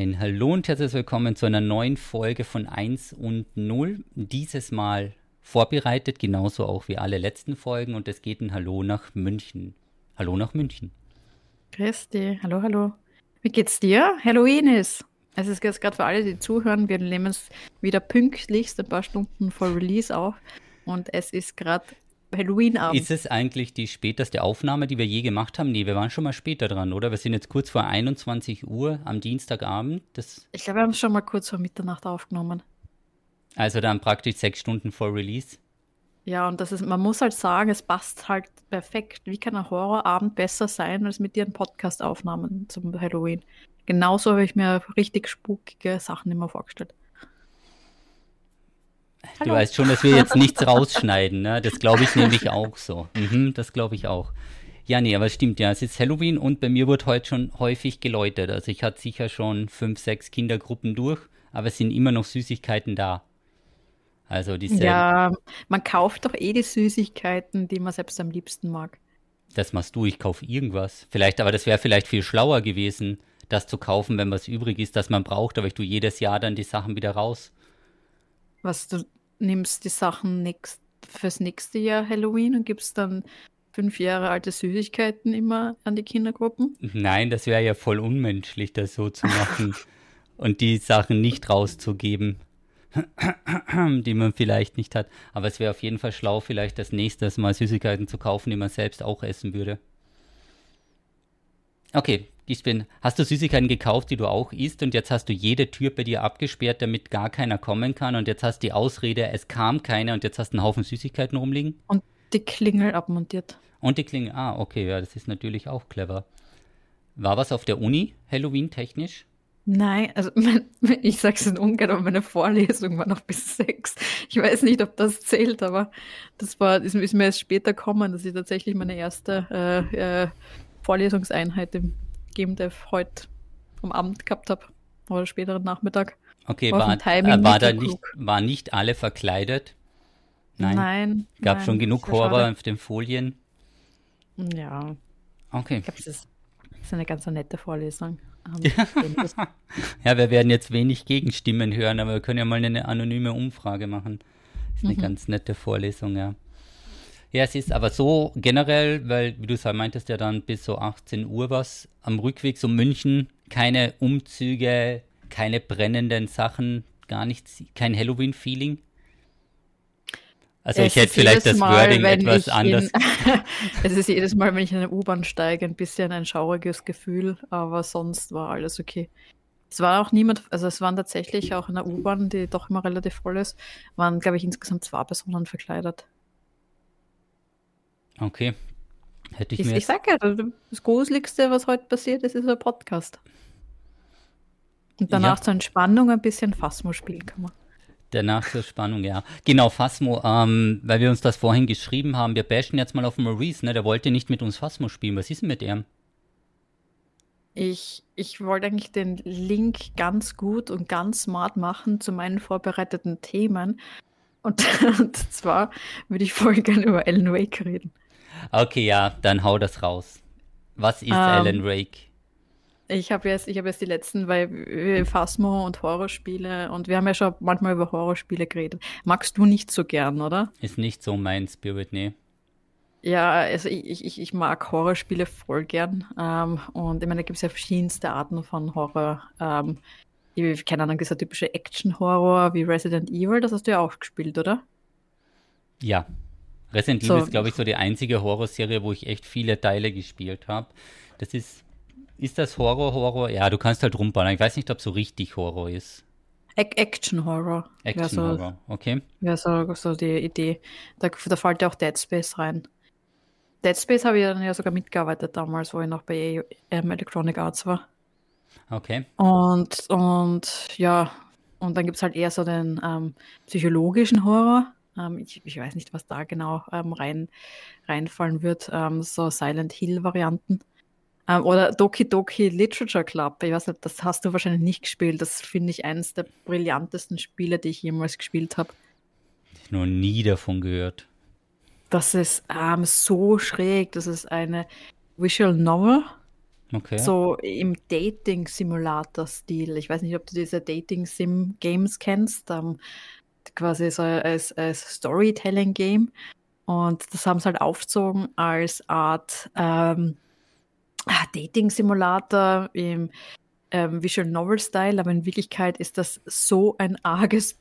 Ein Hallo und herzlich willkommen zu einer neuen Folge von 1 und 0. Dieses Mal vorbereitet, genauso auch wie alle letzten Folgen. Und es geht ein Hallo nach München. Hallo nach München. Christi, hallo, hallo. Wie geht's dir? Halloween ist. Es ist gerade für alle, die zuhören, wir nehmen es wieder pünktlichst ein paar Stunden vor Release auf. Und es ist gerade Halloween-Abend. Ist es eigentlich die späteste Aufnahme, die wir je gemacht haben? Nee, wir waren schon mal später dran, oder? Wir sind jetzt kurz vor 21 Uhr am Dienstagabend. Das ich glaube, wir haben es schon mal kurz vor Mitternacht aufgenommen. Also dann praktisch sechs Stunden vor Release. Ja, und das ist, man muss halt sagen, es passt halt perfekt. Wie kann ein Horrorabend besser sein, als mit dir einen Podcast aufnahmen zum Halloween? Genauso habe ich mir richtig spukige Sachen immer vorgestellt. Hallo. Du weißt schon, dass wir jetzt nichts rausschneiden, ne? Das glaube ich nämlich auch so. Mhm, das glaube ich auch. Ja, nee, aber es stimmt ja. Es ist Halloween und bei mir wird heute schon häufig geläutet. Also ich hatte sicher schon fünf, sechs Kindergruppen durch, aber es sind immer noch Süßigkeiten da. Also diese. Ja, man kauft doch eh die Süßigkeiten, die man selbst am liebsten mag. Das machst du, ich kaufe irgendwas. Vielleicht, aber das wäre vielleicht viel schlauer gewesen, das zu kaufen, wenn was übrig ist, das man braucht, aber ich tue jedes Jahr dann die Sachen wieder raus. Was, du nimmst die Sachen nächst, fürs nächste Jahr Halloween und gibst dann fünf Jahre alte Süßigkeiten immer an die Kindergruppen? Nein, das wäre ja voll unmenschlich, das so zu machen und die Sachen nicht rauszugeben, die man vielleicht nicht hat. Aber es wäre auf jeden Fall schlau, vielleicht das nächste Mal Süßigkeiten zu kaufen, die man selbst auch essen würde. Okay, ich bin, hast du Süßigkeiten gekauft, die du auch isst und jetzt hast du jede Tür bei dir abgesperrt, damit gar keiner kommen kann und jetzt hast du die Ausrede, es kam keiner und jetzt hast du einen Haufen Süßigkeiten rumliegen? Und die Klingel abmontiert. Und die Klingel, ah, okay, ja, das ist natürlich auch clever. War was auf der Uni, Halloween technisch? Nein, also mein, ich sage es in Ungarn, aber meine Vorlesung war noch bis sechs. Ich weiß nicht, ob das zählt, aber das war, ist, ist mir erst später gekommen, dass ich tatsächlich meine erste äh, äh, Vorlesungseinheit im GameDev heute am Abend gehabt habe oder späteren Nachmittag. Okay, war, äh, war da nicht, war nicht alle verkleidet? Nein. Nein. Gab nein, schon genug Horror schade. auf den Folien? Ja. Okay. Ich glaube, das ist, das ist eine ganz nette Vorlesung. ja, wir werden jetzt wenig Gegenstimmen hören, aber wir können ja mal eine anonyme Umfrage machen. Das ist eine mhm. ganz nette Vorlesung, ja. Ja, es ist aber so generell, weil, wie du es meintest, ja dann bis so 18 Uhr was am Rückweg so München, keine Umzüge, keine brennenden Sachen, gar nichts, kein Halloween-Feeling. Also es ich hätte vielleicht das Mal, Wording etwas anders. es ist jedes Mal, wenn ich in eine U-Bahn steige, ein bisschen ein schauriges Gefühl, aber sonst war alles okay. Es war auch niemand, also es waren tatsächlich auch in der U-Bahn, die doch immer relativ voll ist, waren, glaube ich, insgesamt zwei Personen verkleidet. Okay. Hätte ich, ich mir. Ich sag ja, das Gruseligste, was heute passiert ist, ist ein Podcast. Und danach ja. zur Entspannung ein bisschen Phasmo spielen kann man. Danach zur Spannung, ja. Genau, Phasmo, ähm, weil wir uns das vorhin geschrieben haben, wir bashen jetzt mal auf Maurice, ne? Der wollte nicht mit uns Phasmo spielen. Was ist denn mit ihm? Ich, ich wollte eigentlich den Link ganz gut und ganz smart machen zu meinen vorbereiteten Themen. Und, und zwar würde ich voll gerne über Alan Wake reden. Okay, ja, dann hau das raus. Was ist ähm, Alan Wake? Ich habe jetzt, hab jetzt die letzten, weil Phasmo und Horrorspiele und wir haben ja schon manchmal über Horrorspiele geredet. Magst du nicht so gern, oder? Ist nicht so mein Spirit, nee. Ja, also ich, ich, ich mag Horrorspiele voll gern. Ähm, und ich meine, da gibt es ja verschiedenste Arten von Horror. Ähm, keine Ahnung, dieser typische Action-Horror wie Resident Evil, das hast du ja auch gespielt, oder? Ja, Resident Evil so. ist, glaube ich, so die einzige Horrorserie, wo ich echt viele Teile gespielt habe. Das ist, ist das Horror, Horror? Ja, du kannst halt rumballern. Ich weiß nicht, ob so richtig Horror ist. Action Horror. Action so, okay. Ja, so, so die Idee. Da, da fällt ja auch Dead Space rein. Dead Space habe ich dann ja sogar mitgearbeitet damals, wo ich noch bei ähm, Electronic Arts war. Okay. Und, und ja, und dann gibt es halt eher so den ähm, psychologischen Horror. Ähm, ich, ich, weiß nicht, was da genau ähm, rein, reinfallen wird. Ähm, so Silent Hill-Varianten. Ähm, oder Doki Doki Literature Club. Ich weiß nicht, das hast du wahrscheinlich nicht gespielt. Das finde ich eines der brillantesten Spiele, die ich jemals gespielt habe. Ich noch nie davon gehört. Das ist ähm, so schräg. Das ist eine Visual Novel. Okay. So im Dating-Simulator-Stil. Ich weiß nicht, ob du diese Dating-Sim-Games kennst. Ähm, quasi so als, als Storytelling-Game. Und das haben sie halt aufgezogen als Art ähm, ah, Dating-Simulator im ähm, Visual Novel-Style, aber in Wirklichkeit ist das so ein arges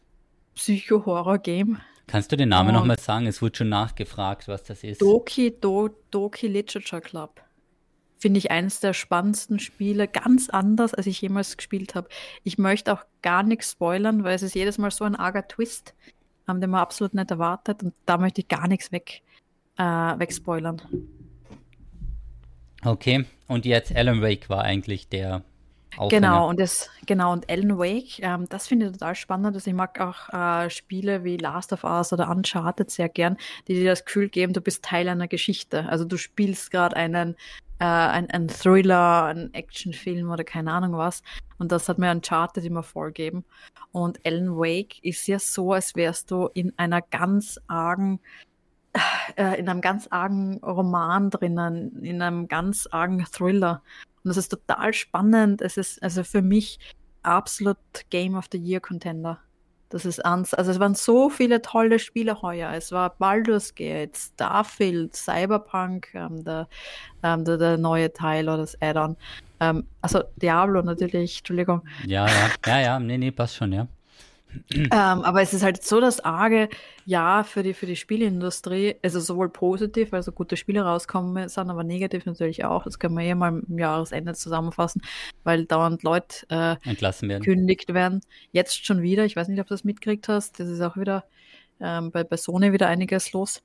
Psycho-Horror-Game. Kannst du den Namen nochmal sagen? Es wurde schon nachgefragt, was das ist. Doki Do, Doki Literature Club. Finde ich eines der spannendsten Spiele, ganz anders, als ich jemals gespielt habe. Ich möchte auch gar nichts spoilern, weil es ist jedes Mal so ein arger Twist, ähm, den man absolut nicht erwartet und da möchte ich gar nichts weg, äh, wegspoilern. Okay, und jetzt Alan Wake war eigentlich der Aufhänger. Genau, und das, genau, und Alan Wake, ähm, das finde ich total spannend. Also ich mag auch äh, Spiele wie Last of Us oder Uncharted sehr gern, die dir das Gefühl geben, du bist Teil einer Geschichte. Also du spielst gerade einen, äh, ein, ein Thriller, einen Actionfilm oder keine Ahnung was. Und das hat mir Uncharted immer vorgegeben. Und Alan Wake ist ja so, als wärst du in einer ganz argen äh, in einem ganz argen Roman drinnen, in einem ganz argen Thriller. Und das ist total spannend. Es ist also für mich absolut Game of the Year Contender. Das ist ans, also es waren so viele tolle Spiele heuer. Es war Baldur's Gate, Starfield, Cyberpunk, ähm, der, ähm, der, der, neue Teil oder das Add-on. Ähm, also Diablo natürlich, Entschuldigung. Ja, ja, ja, ja, nee, nee, passt schon, ja ähm, aber es ist halt so das arge Jahr für die, für die Spielindustrie, also sowohl positiv, also gute Spiele rauskommen sind, aber negativ natürlich auch. Das können wir eh mal im Jahresende zusammenfassen, weil dauernd Leute äh, entlassen werden. Kündigt werden. Jetzt schon wieder, ich weiß nicht, ob du das mitgekriegt hast, das ist auch wieder ähm, bei, bei Sony wieder einiges los.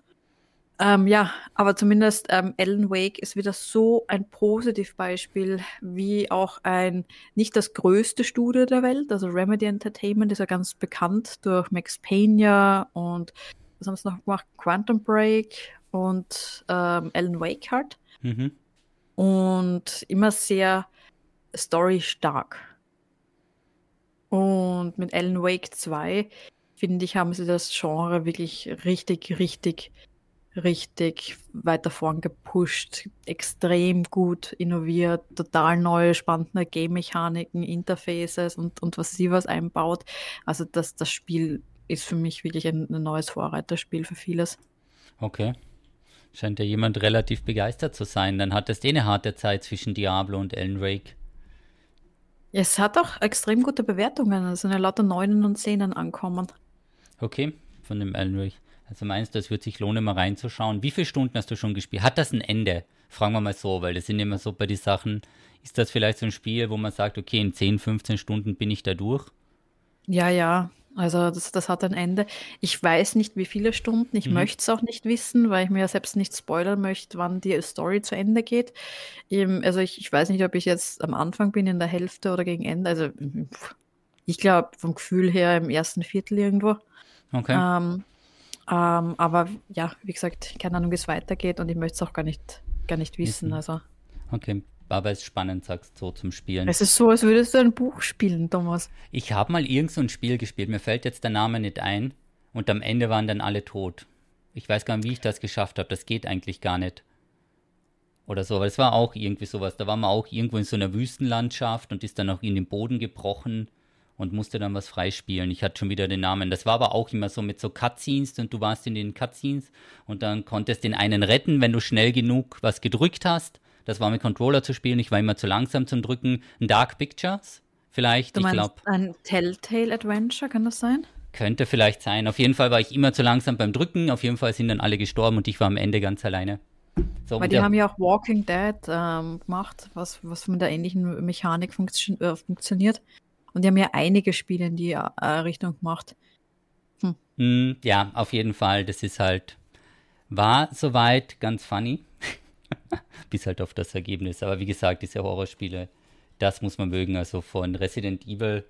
Ähm, ja, aber zumindest ähm, Alan Wake ist wieder so ein Positivbeispiel, wie auch ein, nicht das größte Studio der Welt, also Remedy Entertainment ist ja ganz bekannt durch Max Payne und was haben sie noch gemacht? Quantum Break und ähm, Alan Wake halt. Mhm. Und immer sehr storystark. Und mit Alan Wake 2, finde ich, haben sie das Genre wirklich richtig, richtig richtig weiter vorn gepusht, extrem gut innoviert, total neue, spannende Game-Mechaniken, Interfaces und, und was sie was einbaut. Also das, das Spiel ist für mich wirklich ein, ein neues Vorreiterspiel für vieles. Okay. Scheint ja jemand relativ begeistert zu sein. Dann hat es eh eine harte Zeit zwischen Diablo und Alan Wake. Es hat auch extrem gute Bewertungen. Es sind ja lauter Neunen und Zehnen ankommen. Okay, von dem Alan Wake. Also meinst du, es wird sich lohnen, mal reinzuschauen? Wie viele Stunden hast du schon gespielt? Hat das ein Ende? Fragen wir mal so, weil das sind immer so bei den Sachen. Ist das vielleicht so ein Spiel, wo man sagt, okay, in 10, 15 Stunden bin ich da durch? Ja, ja. Also das, das hat ein Ende. Ich weiß nicht, wie viele Stunden. Ich mhm. möchte es auch nicht wissen, weil ich mir ja selbst nicht spoilern möchte, wann die Story zu Ende geht. also ich, ich weiß nicht, ob ich jetzt am Anfang bin, in der Hälfte oder gegen Ende. Also ich glaube vom Gefühl her im ersten Viertel irgendwo. Okay. Ähm, ähm, aber ja, wie gesagt, keine Ahnung, wie es weitergeht und ich möchte es auch gar nicht, gar nicht wissen. Also. Okay, aber es ist spannend, sagst du, so zum Spielen. Es ist so, als würdest du ein Buch spielen, Thomas. Ich habe mal irgend so ein Spiel gespielt, mir fällt jetzt der Name nicht ein und am Ende waren dann alle tot. Ich weiß gar nicht, wie ich das geschafft habe, das geht eigentlich gar nicht. Oder so, aber es war auch irgendwie sowas. Da war man auch irgendwo in so einer Wüstenlandschaft und ist dann auch in den Boden gebrochen und musste dann was freispielen. Ich hatte schon wieder den Namen. Das war aber auch immer so mit so Cutscenes und du warst in den Cutscenes und dann konntest den einen retten, wenn du schnell genug was gedrückt hast. Das war mit Controller zu spielen. Ich war immer zu langsam zum Drücken. Ein Dark Pictures vielleicht, du ich glaube. Ein Telltale Adventure, kann das sein? Könnte vielleicht sein. Auf jeden Fall war ich immer zu langsam beim Drücken. Auf jeden Fall sind dann alle gestorben und ich war am Ende ganz alleine. So, Weil die haben ja auch Walking Dead ähm, gemacht, was, was mit der ähnlichen Mechanik funktio äh, funktioniert. Und die haben ja einige Spiele in die äh, Richtung gemacht. Hm. Mm, ja, auf jeden Fall. Das ist halt, war soweit ganz funny. Bis halt auf das Ergebnis. Aber wie gesagt, diese Horrorspiele, das muss man mögen. Also von Resident Evil.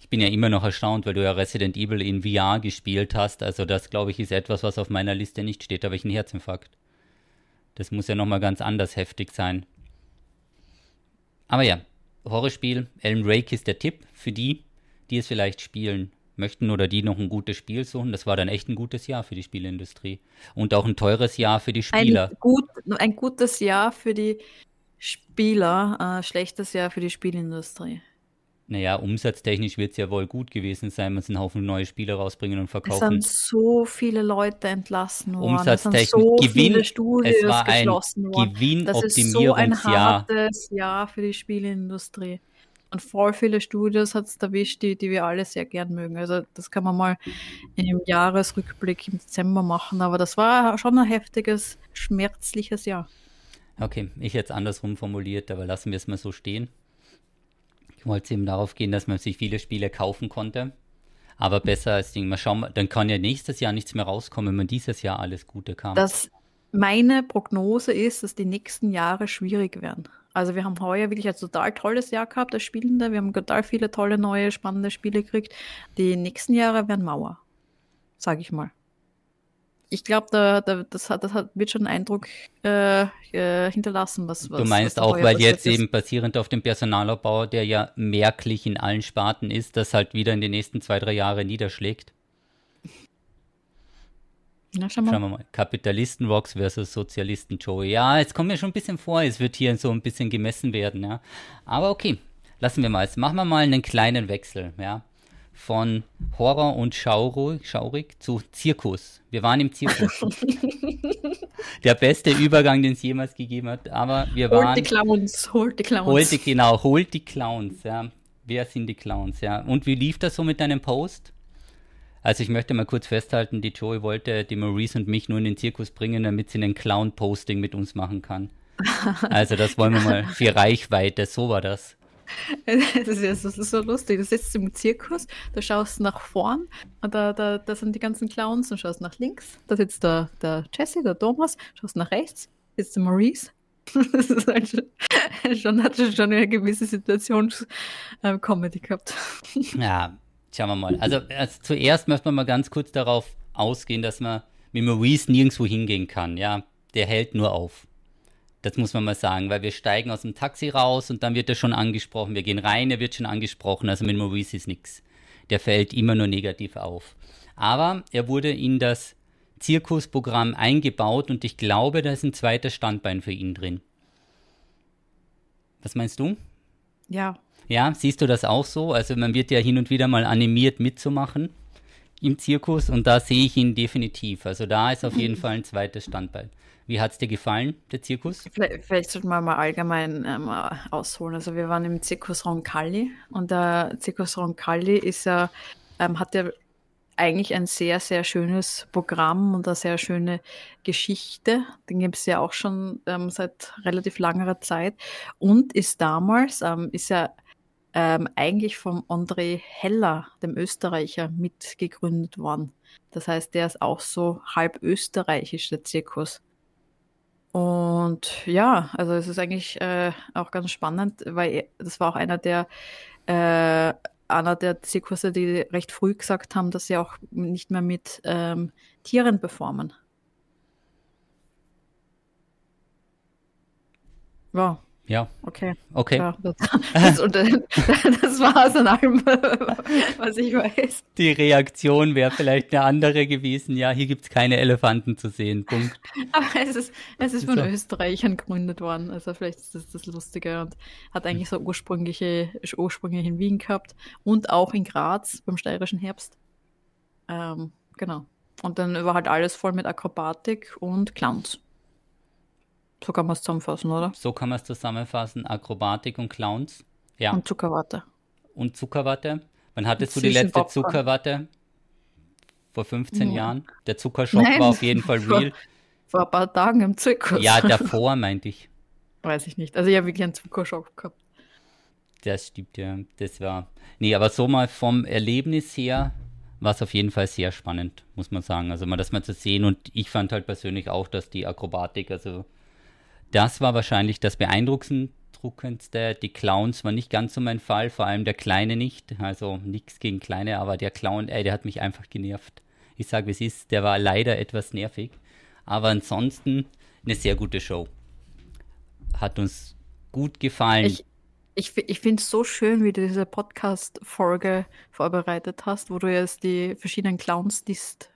Ich bin ja immer noch erstaunt, weil du ja Resident Evil in VR gespielt hast. Also das, glaube ich, ist etwas, was auf meiner Liste nicht steht. Da habe ich einen Herzinfarkt. Das muss ja nochmal ganz anders heftig sein. Aber ja, Horrorspiel, Alan Wake ist der Tipp für die, die es vielleicht spielen möchten oder die noch ein gutes Spiel suchen. Das war dann echt ein gutes Jahr für die Spieleindustrie. Und auch ein teures Jahr für die Spieler. Ein, gut, ein gutes Jahr für die Spieler, äh, schlechtes Jahr für die Spielindustrie. Naja, umsatztechnisch wird es ja wohl gut gewesen sein, man einen Haufen neue Spiele rausbringen und verkaufen. Es sind so viele Leute entlassen worden. Umsatztechnisch, es so Gewinn, viele Studios es war ein worden. Gewinnoptimierungsjahr. Das ist so ein hartes Jahr für die Spielindustrie. Und voll viele Studios hat es erwischt, die, die wir alle sehr gern mögen. Also das kann man mal im Jahresrückblick im Dezember machen. Aber das war schon ein heftiges, schmerzliches Jahr. Okay, ich hätte es andersrum formuliert, aber lassen wir es mal so stehen. Ich wollte eben darauf gehen, dass man sich viele Spiele kaufen konnte. Aber besser als Ding. Mal schauen, dann kann ja nächstes Jahr nichts mehr rauskommen, wenn man dieses Jahr alles Gute kam. Das, meine Prognose ist, dass die nächsten Jahre schwierig werden. Also wir haben heuer wirklich ein total tolles Jahr gehabt als Spielende. Wir haben total viele tolle, neue, spannende Spiele gekriegt. Die nächsten Jahre werden Mauer, sage ich mal ich glaube, da, da, das, hat, das hat, wird schon einen Eindruck äh, äh, hinterlassen, was, was Du meinst was auch, weil jetzt eben basierend auf dem Personalabbau, der ja merklich in allen Sparten ist, das halt wieder in den nächsten zwei, drei Jahren niederschlägt. Na, schauen, wir. schauen wir mal. Kapitalisten Rocks versus Sozialisten Joey. Ja, jetzt kommt mir schon ein bisschen vor, es wird hier so ein bisschen gemessen werden, ja. Aber okay, lassen wir mal. Jetzt machen wir mal einen kleinen Wechsel, ja von Horror und schaurig, schaurig zu Zirkus. Wir waren im Zirkus. Der beste Übergang, den es jemals gegeben hat. Aber wir waren. Holt die Clowns, holt die Clowns. Holt die, genau, holt die Clowns, ja. Wer sind die Clowns, ja. Und wie lief das so mit deinem Post? Also ich möchte mal kurz festhalten, die Joey wollte die Maurice und mich nur in den Zirkus bringen, damit sie einen Clown-Posting mit uns machen kann. Also das wollen wir mal für Reichweite, so war das. Das ist, das ist so lustig. Du sitzt im Zirkus, du schaust nach vorn, und da, da, da sind die ganzen Clowns und schaust nach links. Da sitzt der, der Jesse, der Thomas, schaust nach rechts, sitzt der Maurice. Das ist halt schon, schon hat schon eine gewisse Situations-Comedy ähm, gehabt. Ja, schauen wir mal. Also, also zuerst möchte man mal ganz kurz darauf ausgehen, dass man mit Maurice nirgendwo hingehen kann. Ja, der hält nur auf. Das muss man mal sagen, weil wir steigen aus dem Taxi raus und dann wird er schon angesprochen. Wir gehen rein, er wird schon angesprochen. Also mit Maurice ist nichts. Der fällt immer nur negativ auf. Aber er wurde in das Zirkusprogramm eingebaut und ich glaube, da ist ein zweites Standbein für ihn drin. Was meinst du? Ja. Ja, siehst du das auch so? Also man wird ja hin und wieder mal animiert mitzumachen im Zirkus und da sehe ich ihn definitiv. Also da ist auf jeden Fall ein zweites Standbein. Wie hat es dir gefallen, der Zirkus? Vielleicht, vielleicht sollten wir mal allgemein ähm, ausholen. Also wir waren im Zirkus Roncalli und der Zirkus Roncalli ist ähm, hat ja eigentlich ein sehr, sehr schönes Programm und eine sehr schöne Geschichte. Den gibt es ja auch schon ähm, seit relativ langer Zeit und ist damals, ähm, ist ja ähm, eigentlich vom André Heller, dem Österreicher, mitgegründet worden. Das heißt, der ist auch so halb österreichisch, der Zirkus. Und ja, also es ist eigentlich äh, auch ganz spannend, weil das war auch einer der äh, einer der Zirkusse, die recht früh gesagt haben, dass sie auch nicht mehr mit ähm, Tieren performen. Ja. Ja. Okay. Okay. Ja, das, das, das war es an allem, was ich weiß. Die Reaktion wäre vielleicht eine andere gewesen. Ja, hier gibt es keine Elefanten zu sehen. Punkt. Aber es ist, es ist von so. Österreichern gegründet worden. Also vielleicht ist das das Lustige und hat eigentlich so ursprüngliche Ursprünge in Wien gehabt und auch in Graz beim steirischen Herbst. Ähm, genau. Und dann war halt alles voll mit Akrobatik und Clowns. So kann man es zusammenfassen, oder? So kann man es zusammenfassen. Akrobatik und Clowns. Ja. Und Zuckerwatte. Und Zuckerwatte. Wann hattest du die letzte. Zuckerwatte? Vor 15 ja. Jahren. Der Zuckerschock Nein, war auf jeden Fall real. Vor, ein paar Tagen im Zirkus. Ja, davor meinte ich. Weiß ich nicht. Also ich habe wirklich einen Zuckerschock gehabt. Das stimmt, ja. Das war. Nee, aber so mal vom Erlebnis her war es auf jeden Fall sehr spannend, muss man sagen. Also mal das mal zu sehen. Und ich fand halt persönlich auch, dass die Akrobatik, also das war wahrscheinlich das beeindruckendste. Die Clowns war nicht ganz so mein Fall, vor allem der Kleine nicht. Also nichts gegen Kleine, aber der Clown, ey, der hat mich einfach genervt. Ich sage, wie es ist, der war leider etwas nervig. Aber ansonsten eine sehr gute Show. Hat uns gut gefallen. Ich, ich, ich finde es so schön, wie du diese Podcast-Folge vorbereitet hast, wo du jetzt die verschiedenen Clowns disst.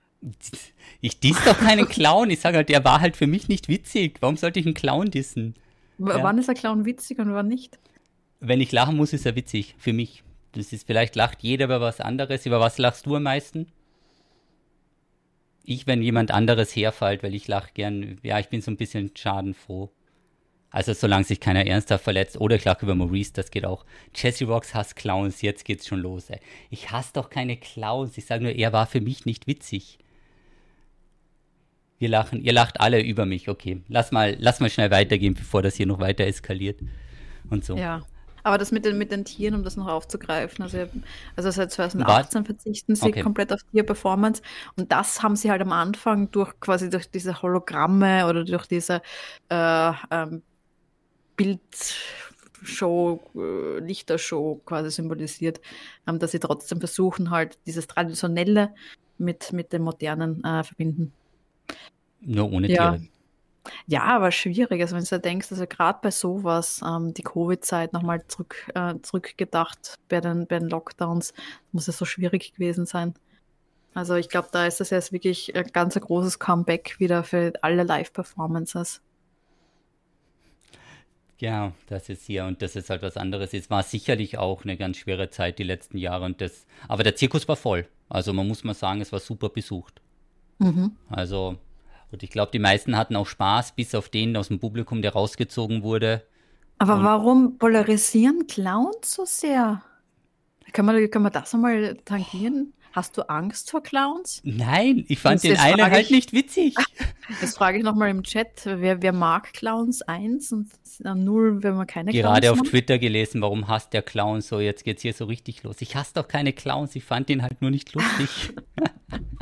Ich diss doch keinen Clown. Ich sage halt, der war halt für mich nicht witzig. Warum sollte ich einen Clown dissen? W Ja. Wann ist der Clown witzig und wann nicht? Wenn ich lachen muss, ist er witzig. Für mich. Das ist, vielleicht lacht jeder über was anderes. Über was lachst du am meisten? Ich, wenn jemand anderes herfällt, weil ich lache gern. Ja, ich bin so ein bisschen schadenfroh. Also solange sich keiner ernsthaft verletzt. Oder ich lache über Maurice, das geht auch. Jesse Rocks hasst Clowns, jetzt geht's schon los. Ey. Ich hasse doch keine Clowns. Ich sage nur, er war für mich nicht witzig. Wir lachen, ihr lacht alle über mich. Okay, lass mal, lass mal schnell weitergehen, bevor das hier noch weiter eskaliert. Und so. Ja. Aber das mit den, mit den Tieren, um das noch aufzugreifen, also, also seit 2018 verzichten sie Okay. komplett auf Tierperformance und das haben sie halt am Anfang durch quasi durch diese Hologramme oder durch diese äh, ähm, Bildshow, äh, Lichtershow quasi symbolisiert, ähm, dass sie trotzdem versuchen halt dieses Traditionelle mit, mit dem Modernen äh, verbinden. Nur ohne Ja. Tiere. Ja, aber schwierig. Also wenn du denkst, also gerade bei sowas, ähm, die Covid-Zeit nochmal zurück, äh, zurückgedacht bei den, bei den Lockdowns, muss es so schwierig gewesen sein. Also ich glaube, da ist das jetzt wirklich ein ganz großes Comeback wieder für alle Live-Performances. Ja, das ist hier und das ist halt was anderes. Es war sicherlich auch eine ganz schwere Zeit die letzten Jahre und das, aber der Zirkus war voll. Also man muss mal sagen, es war super besucht. Mhm. Also, und ich glaube, die meisten hatten auch Spaß, bis auf den aus dem Publikum, der rausgezogen wurde. Aber Und- warum polarisieren Clowns so sehr? Kann man, kann man das einmal tangieren? Hast du Angst vor Clowns? Nein, ich fand Das- den einen halt ich- nicht witzig. Das frage ich nochmal im Chat. Wer, wer mag Clowns 1 und äh, 0, wenn man keine Gerade Clowns auf mag? Twitter gelesen, warum hasst der Clown so, jetzt geht's hier so richtig los. Ich hasse doch keine Clowns, ich fand den halt nur nicht lustig.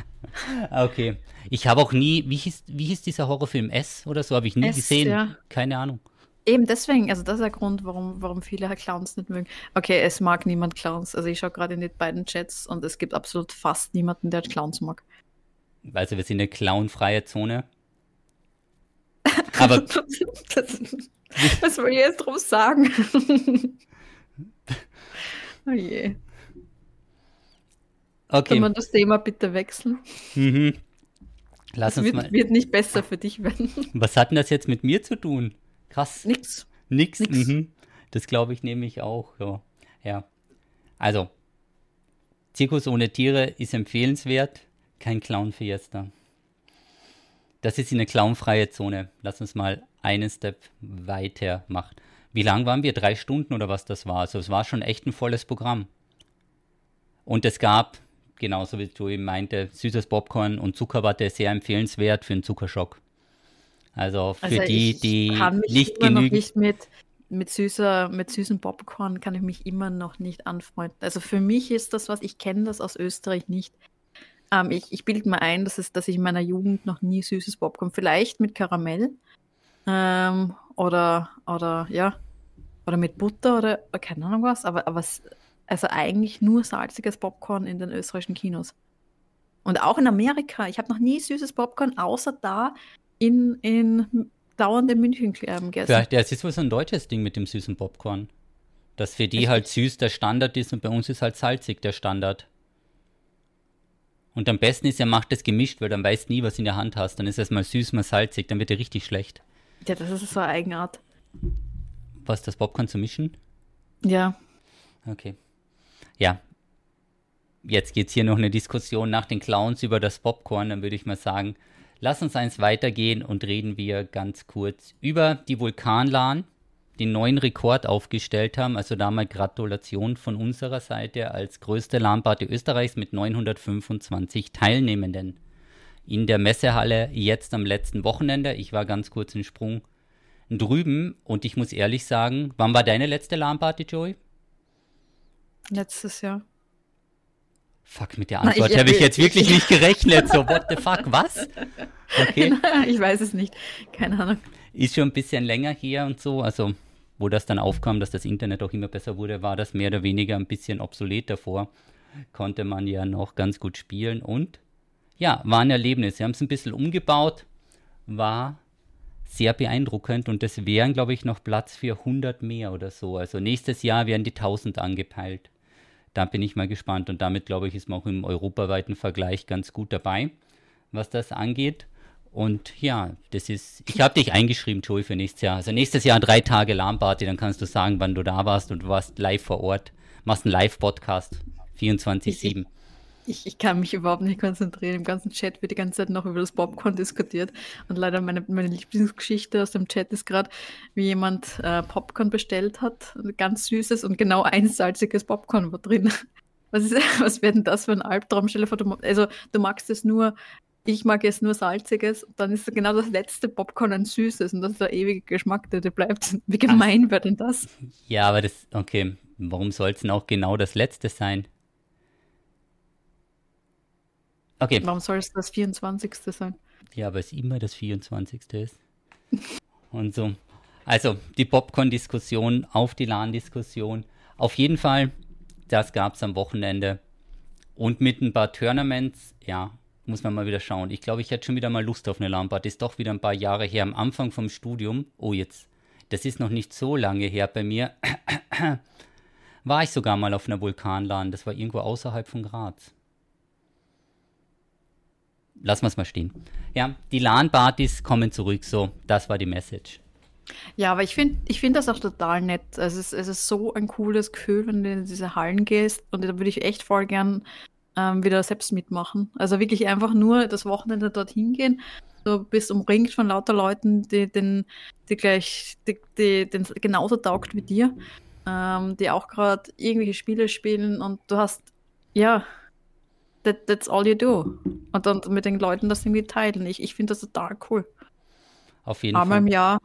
okay. Ich habe auch nie, wie hieß, wie hieß dieser Horrorfilm S oder so, habe ich nie S, gesehen. ja. Keine Ahnung. Eben deswegen, also das ist der Grund, warum, warum viele Clowns nicht mögen. Okay, es mag niemand Clowns. Also ich schaue gerade in die beiden Chats und es gibt absolut fast niemanden, der Clowns mag. Also wir sind eine clownfreie Zone. Aber das, was soll ich jetzt drum sagen? oh je. Okay. Kann man das Thema bitte wechseln? Mhm. Lass uns wird, mal. wird nicht besser für dich werden. Was hat denn das jetzt mit mir zu tun? Krass. Nix. Nix. Nix. Mhm. Das glaube ich nämlich auch. Ja. ja. Also, Zirkus ohne Tiere ist empfehlenswert. Kein Clown-Fiesta. Das ist eine clownfreie Zone. Lass uns mal einen Step weiter machen. Wie lang waren wir? Drei Stunden oder was das war? Also es war schon echt ein volles Programm. Und es gab, genauso wie du eben meinte, süßes Popcorn und Zuckerwatte sehr empfehlenswert für einen Zuckerschock. Also für Also die, ich die kann mich nicht immer noch genügend nicht mit, mit, süßer, mit süßem Popcorn kann ich mich immer noch nicht anfreunden. Also für mich ist das was, ich kenne das aus Österreich nicht. Ähm, ich ich bilde mir ein, dass, es, dass ich in meiner Jugend noch nie süßes Popcorn, vielleicht mit Karamell ähm, oder, oder ja, oder mit Butter oder keine Ahnung was, aber, aber es- also eigentlich nur salziges Popcorn in den österreichischen Kinos. Und auch in Amerika. Ich habe noch nie süßes Popcorn, außer da in, in dauernd in München ähm, gegessen. Vielleicht, das ist wohl so ein deutsches Ding mit dem süßen Popcorn. Dass für die Echt? halt süß der Standard ist und bei uns ist halt salzig der Standard. Und am besten ist, er macht das gemischt, weil dann weißt nie, was in der Hand hast. Dann ist es mal süß, mal salzig, dann wird er richtig schlecht. Ja, das ist so eine Eigenart. Was, das Popcorn zu mischen? Ja. Okay. Ja. Jetzt geht's hier noch eine Diskussion nach den Clowns über das Popcorn. Dann würde ich mal sagen, lass uns eins weitergehen und reden wir ganz kurz über die Vulkanlan, den neuen Rekord aufgestellt haben. Also da mal Gratulation von unserer Seite als größte LAN-Party Österreichs mit 925 Teilnehmenden. In der Messehalle jetzt am letzten Wochenende. Ich war ganz kurz einen Sprung drüben und ich muss ehrlich sagen, wann war deine letzte LAN-Party, Joey? Letztes Jahr. Fuck, mit der Antwort habe ich jetzt ich- wirklich nicht gerechnet. So, what the fuck, was? Okay, ich weiß es nicht. Keine Ahnung. ist schon ein bisschen länger her und so. Also, wo das dann aufkam, dass das Internet auch immer besser wurde, war das mehr oder weniger ein bisschen obsolet davor. Konnte man ja noch ganz gut spielen und ja, war ein Erlebnis. Sie haben es ein bisschen umgebaut, war sehr beeindruckend und es wären, glaube ich, noch Platz für 100 mehr oder so. Also nächstes Jahr werden die 1000 angepeilt. Da bin ich mal gespannt und damit, glaube ich, ist man auch im europaweiten Vergleich ganz gut dabei, was das angeht. Und ja, das ist, ich habe dich eingeschrieben, Joey, für nächstes Jahr. Also nächstes Jahr drei Tage Alarmparty, dann kannst du sagen, wann du da warst und du warst live vor Ort, machst einen Live-Podcast, 24-7. Ich, ich, kann mich überhaupt nicht konzentrieren. Im ganzen Chat wird die ganze Zeit noch über das Popcorn diskutiert. Und leider meine, meine Lieblingsgeschichte aus dem Chat ist gerade, wie jemand äh, Popcorn bestellt hat, ganz süßes und genau ein salziges Popcorn war drin. Was, ist, was wäre denn das für ein Albtraum? Also du magst es nur, ich mag es nur salziges, dann ist genau das letzte Popcorn ein süßes und das ist der ewige Geschmack, der dir bleibt. Wie gemein wäre denn das? Ja, aber das, okay, warum soll es denn auch genau das letzte sein? Okay. Warum soll es das 24. sein? Ja, aber es immer das 24. ist. Und so. Also, die Popcorn-Diskussion auf die LAN-Diskussion. Auf jeden Fall, das gab es am Wochenende. Und mit ein paar Tournaments, ja, muss man mal wieder schauen. Ich glaube, ich hätte schon wieder mal Lust auf eine LAN-Party. Ist doch wieder ein paar Jahre her. Am Anfang vom Studium, oh jetzt, das ist noch nicht so lange her bei mir, war ich sogar mal auf einer Vulkanlan. Das war irgendwo außerhalb von Graz lassen wir es mal stehen. Ja, die LAN-Partys kommen zurück, so, das war die Message. Ja, aber ich finde ich find das auch total nett. Also es, es ist so ein cooles Gefühl, wenn du in diese Hallen gehst und da würde ich echt voll gern ähm, wieder selbst mitmachen. Also wirklich einfach nur das Wochenende dorthin gehen. Du bist umringt von lauter Leuten, die, den, die gleich die, die, den genauso taugt wie dir, ähm, die auch gerade irgendwelche Spiele spielen und du hast, ja, that, that's all you do. Und dann mit den Leuten das irgendwie teilen. Ich, ich finde das total cool. Auf jeden Einmal Fall. im Jahr.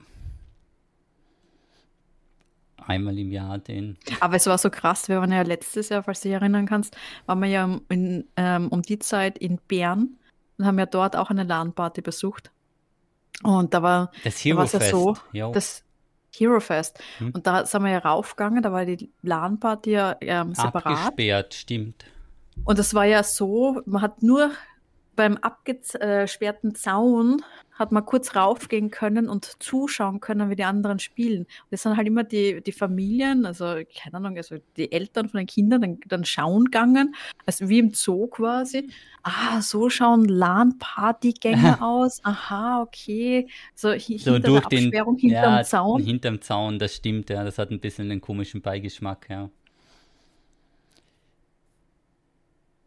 Einmal im Jahr den. Aber es war so krass, wir waren ja letztes Jahr, falls du dich erinnern kannst, waren wir ja in, ähm, um die Zeit in Bern und haben ja dort auch eine LAN-Party besucht. Und da war das Hero da ja so, jo. das Hero Fest. Hm. Und da sind wir ja raufgegangen, da war die LAN-Party ja ähm, separat. Abgesperrt, stimmt. Und das war ja so, man hat nur beim abgesperrten Zaun hat man kurz raufgehen können und zuschauen können, wie die anderen spielen. Und das sind halt immer die, die Familien, also keine Ahnung, also die Eltern von den Kindern dann, dann schauen gegangen, also wie im Zoo quasi. Ah, so schauen LAN-Partygänger aus. Aha, okay. So, so hinter durch der Absperrung den, hinterm ja, Zaun. Hinterm Zaun, das stimmt, ja. Das hat ein bisschen einen komischen Beigeschmack, ja.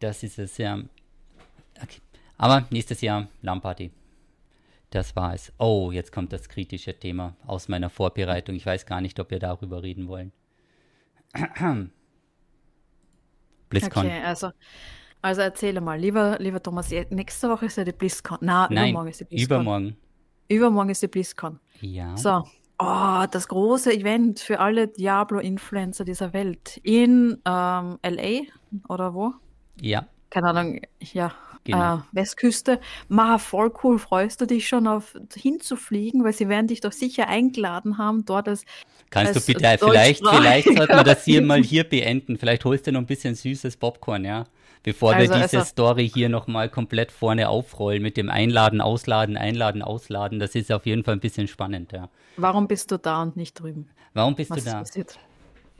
Das ist es, ja. Okay. Aber nächstes Jahr Lamparty. Das war es. Oh, jetzt kommt das kritische Thema aus meiner Vorbereitung. Ich weiß gar nicht, ob wir darüber reden wollen. BlizzCon. Okay, also, also erzähle mal, lieber, lieber Thomas, nächste Woche ist ja die BlizzCon. Na, Nein, übermorgen ist die BlizzCon. Übermorgen. Übermorgen ist die BlizzCon. Ja. So, oh, das große Event für alle Diablo-Influencer dieser Welt in ähm, LA oder wo? Ja. Keine Ahnung, ja. Genau. Äh, Westküste. Ma, voll cool. Freust du dich schon auf hinzufliegen, weil sie werden dich doch sicher eingeladen haben, dort als. Kannst als du bitte, vielleicht, vielleicht sollten wir das hier mal hier beenden. Vielleicht holst du noch ein bisschen süßes Popcorn, ja? Bevor also, wir diese also, Story hier nochmal komplett vorne aufrollen mit dem Einladen, Ausladen, Einladen, Ausladen. Das ist auf jeden Fall ein bisschen spannend, ja. Warum bist du da und nicht drüben? Warum bist Was du da? Passiert?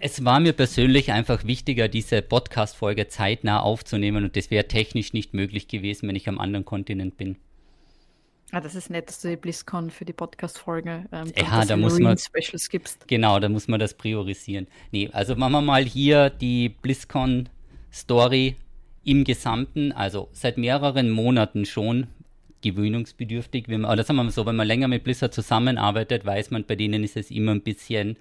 Es war mir persönlich einfach wichtiger, diese Podcast-Folge zeitnah aufzunehmen und das wäre technisch nicht möglich gewesen, wenn ich am anderen Kontinent bin. Ah, das ist nett, dass du die BlizzCon für die Podcast-Folge ähm, ja, da muss man, Specials gibst. Genau, da muss man das priorisieren. Nee, also machen wir mal hier die BlizzCon-Story im Gesamten, also seit mehreren Monaten schon gewöhnungsbedürftig. Wenn man, oder sagen wir mal so, wenn man länger mit Blizzard zusammenarbeitet, weiß man, bei denen ist es immer ein bisschen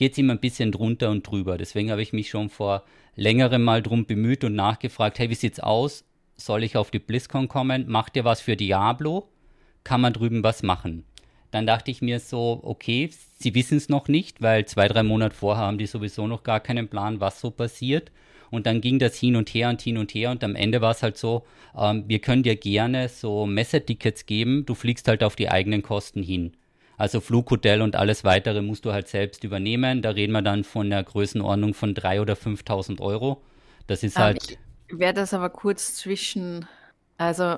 geht es ihm ein bisschen drunter und drüber. Deswegen habe ich mich schon vor längerem mal drum bemüht und nachgefragt, hey, wie sieht's aus? Soll ich auf die BlizzCon kommen? Macht ihr was für Diablo? Kann man drüben was machen? Dann dachte ich mir so, okay, sie wissen es noch nicht, weil zwei, drei Monate vorher haben die sowieso noch gar keinen Plan, was so passiert. Und dann ging das hin und her und hin und her und am Ende war es halt so, ähm, wir können dir gerne so Messetickets geben, du fliegst halt auf die eigenen Kosten hin. Also Flughotel und alles weitere musst du halt selbst übernehmen. Da reden wir dann von der Größenordnung von 3.000 oder 5.000 Euro. Das ist ähm, halt. Ich werde das aber kurz zwischen. Also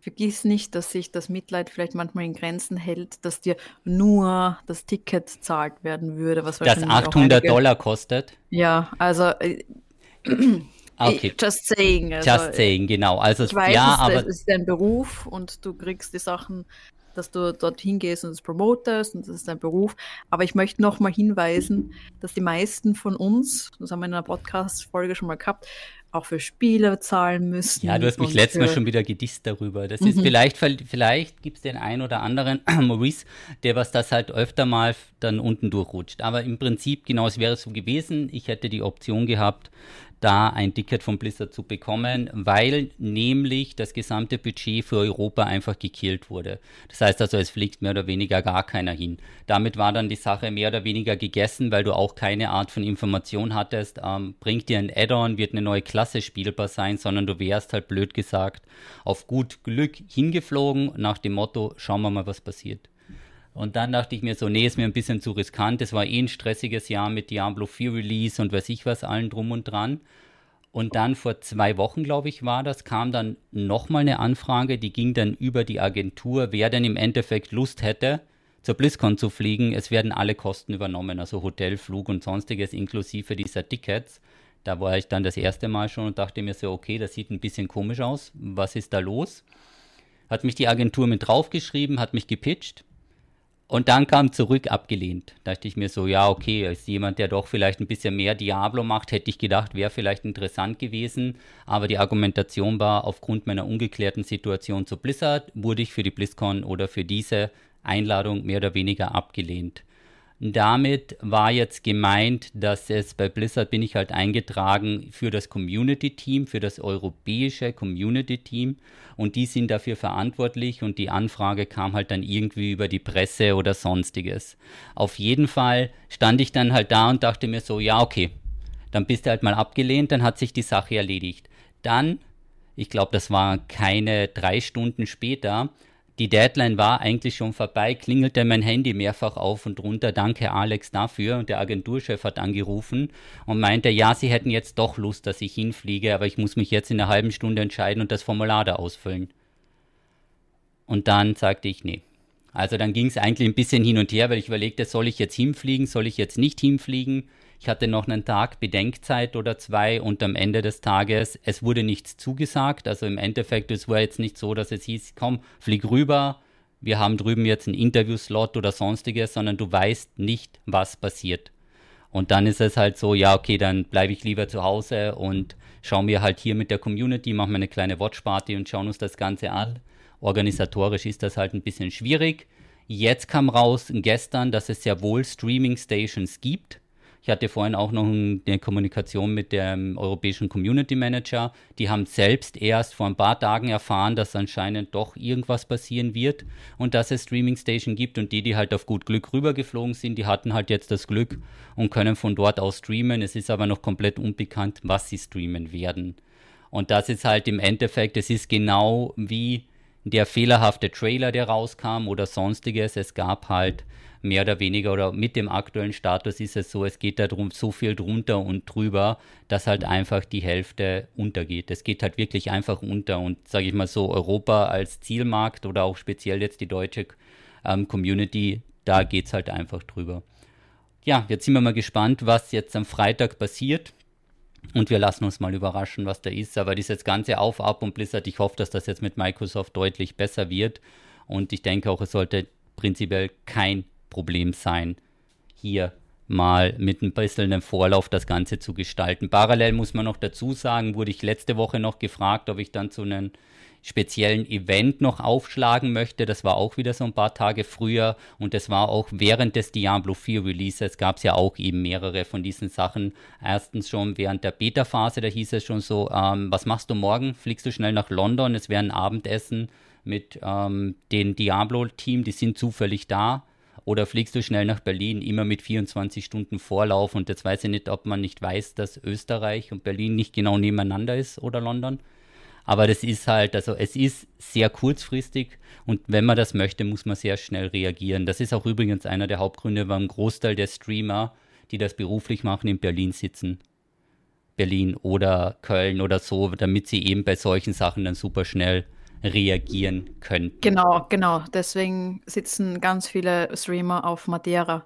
vergiss nicht, dass sich das Mitleid vielleicht manchmal in Grenzen hält, dass dir nur das Ticket zahlt werden würde, was das 800 Dollar kostet. Ja, also äh, okay. Just saying. Also, Just saying, genau. Also, ich weiß, ja, es, aber es ist dein Beruf und du kriegst die Sachen, dass du dorthin gehst und es promotest und das ist dein Beruf. Aber ich möchte noch mal hinweisen, dass die meisten von uns, das haben wir in einer Podcast-Folge schon mal gehabt, auch für Spiele zahlen müssen. Ja, du hast mich letztes Mal schon wieder gedisst darüber. Das mhm. ist vielleicht, vielleicht gibt es den einen oder anderen Maurice, der was das halt öfter mal dann unten durchrutscht. Aber im Prinzip genau es wäre so gewesen. Ich hätte die Option gehabt, da ein Ticket von Blizzard zu bekommen, weil nämlich das gesamte Budget für Europa einfach gekillt wurde. Das heißt also, es fliegt mehr oder weniger gar keiner hin. Damit war dann die Sache mehr oder weniger gegessen, weil du auch keine Art von Information hattest, ähm, bringt dir ein Add-on, wird eine neue Klasse spielbar sein, sondern du wärst halt blöd gesagt auf gut Glück hingeflogen nach dem Motto, schauen wir mal, was passiert. Und dann dachte ich mir so, nee, ist mir ein bisschen zu riskant. Es war eh ein stressiges Jahr mit Diablo 4 Release und weiß ich was, allen drum und dran. Und dann vor zwei Wochen, glaube ich, war das, kam dann nochmal eine Anfrage, die ging dann über die Agentur, wer denn im Endeffekt Lust hätte, zur BlizzCon zu fliegen. Es werden alle Kosten übernommen, also Hotel, Flug und sonstiges inklusive dieser Tickets. Da war ich dann das erste Mal schon und dachte mir so, okay, das sieht ein bisschen komisch aus. Was ist da los? Hat mich die Agentur mit draufgeschrieben, hat mich gepitcht und dann kam zurück abgelehnt. Da dachte ich mir so, ja, okay, als jemand, der doch vielleicht ein bisschen mehr Diablo macht, hätte ich gedacht, wäre vielleicht interessant gewesen. Aber die Argumentation war, aufgrund meiner ungeklärten Situation zu Blizzard, wurde ich für die BlizzCon oder für diese Einladung mehr oder weniger abgelehnt. Damit war jetzt gemeint, dass es bei Blizzard bin ich halt eingetragen für das Community Team, für das europäische Community Team und die sind dafür verantwortlich und die Anfrage kam halt dann irgendwie über die Presse oder sonstiges. Auf jeden Fall stand ich dann halt da und dachte mir so, ja, okay, dann bist du halt mal abgelehnt, dann hat sich die Sache erledigt. Dann, ich glaube, das war keine drei Stunden später, die Deadline war eigentlich schon vorbei, klingelte mein Handy mehrfach auf und runter. Danke Alex dafür. Und der Agenturchef hat angerufen und meinte, ja, sie hätten jetzt doch Lust, dass ich hinfliege, aber ich muss mich jetzt in einer halben Stunde entscheiden und das Formular da ausfüllen. Und dann sagte ich, nee. Also dann ging es eigentlich ein bisschen hin und her, weil ich überlegte, soll ich jetzt hinfliegen, soll ich jetzt nicht hinfliegen? Ich hatte noch einen Tag Bedenkzeit oder zwei und am Ende des Tages, es wurde nichts zugesagt. Also im Endeffekt, es war jetzt nicht so, dass es hieß, komm, flieg rüber, wir haben drüben jetzt einen Interviewslot oder sonstiges, sondern du weißt nicht, was passiert. Und dann ist es halt so, ja, okay, dann bleibe ich lieber zu Hause und schauen wir halt hier mit der Community, machen wir eine kleine Watchparty und schauen uns das Ganze an. Organisatorisch ist das halt ein bisschen schwierig. Jetzt kam raus gestern, dass es ja wohl Streaming Stations gibt. Ich hatte vorhin auch noch eine Kommunikation mit dem europäischen Community Manager. Die haben selbst erst vor ein paar Tagen erfahren, dass anscheinend doch irgendwas passieren wird und dass es Streaming Station gibt. Und die, die halt auf gut Glück rübergeflogen sind, die hatten halt jetzt das Glück und können von dort aus streamen. Es ist aber noch komplett unbekannt, was sie streamen werden. Und das ist halt im Endeffekt, es ist genau wie der fehlerhafte Trailer, der rauskam oder sonstiges. Es gab halt mehr oder weniger oder mit dem aktuellen Status ist es so, es geht darum so viel drunter und drüber, dass halt einfach die Hälfte untergeht. Es geht halt wirklich einfach unter und sage ich mal so, Europa als Zielmarkt oder auch speziell jetzt die deutsche ähm, Community, da geht es halt einfach drüber. Ja, jetzt sind wir mal gespannt, was jetzt am Freitag passiert. Und wir lassen uns mal überraschen, was da ist. Aber dieses ganze Auf, Ab und Blizzard, ich hoffe, dass das jetzt mit Microsoft deutlich besser wird. Und ich denke auch, es sollte prinzipiell kein Problem sein, hier mal mit ein bisschen Vorlauf das Ganze zu gestalten. Parallel muss man noch dazu sagen, wurde ich letzte Woche noch gefragt, ob ich dann zu einem speziellen Event noch aufschlagen möchte. Das war auch wieder so ein paar Tage früher und das war auch während des Diablo 4 Releases gab es ja auch eben mehrere von diesen Sachen. Erstens schon während der Beta-Phase, da hieß es schon so, ähm, was machst du morgen? Fliegst du schnell nach London? Es wäre ein Abendessen mit ähm, dem Diablo-Team, die sind zufällig da oder fliegst du schnell nach Berlin, immer mit 24 Stunden Vorlauf? Und jetzt weiß ich nicht, ob man nicht weiß, dass Österreich und Berlin nicht genau nebeneinander ist oder London. Aber das ist halt, also es ist sehr kurzfristig und wenn man das möchte, muss man sehr schnell reagieren. Das ist auch übrigens einer der Hauptgründe, warum Großteil der Streamer, die das beruflich machen, in Berlin sitzen. Berlin oder Köln oder so, damit sie eben bei solchen Sachen dann super schnell reagieren könnten. Genau, genau. Deswegen sitzen ganz viele Streamer auf Madeira.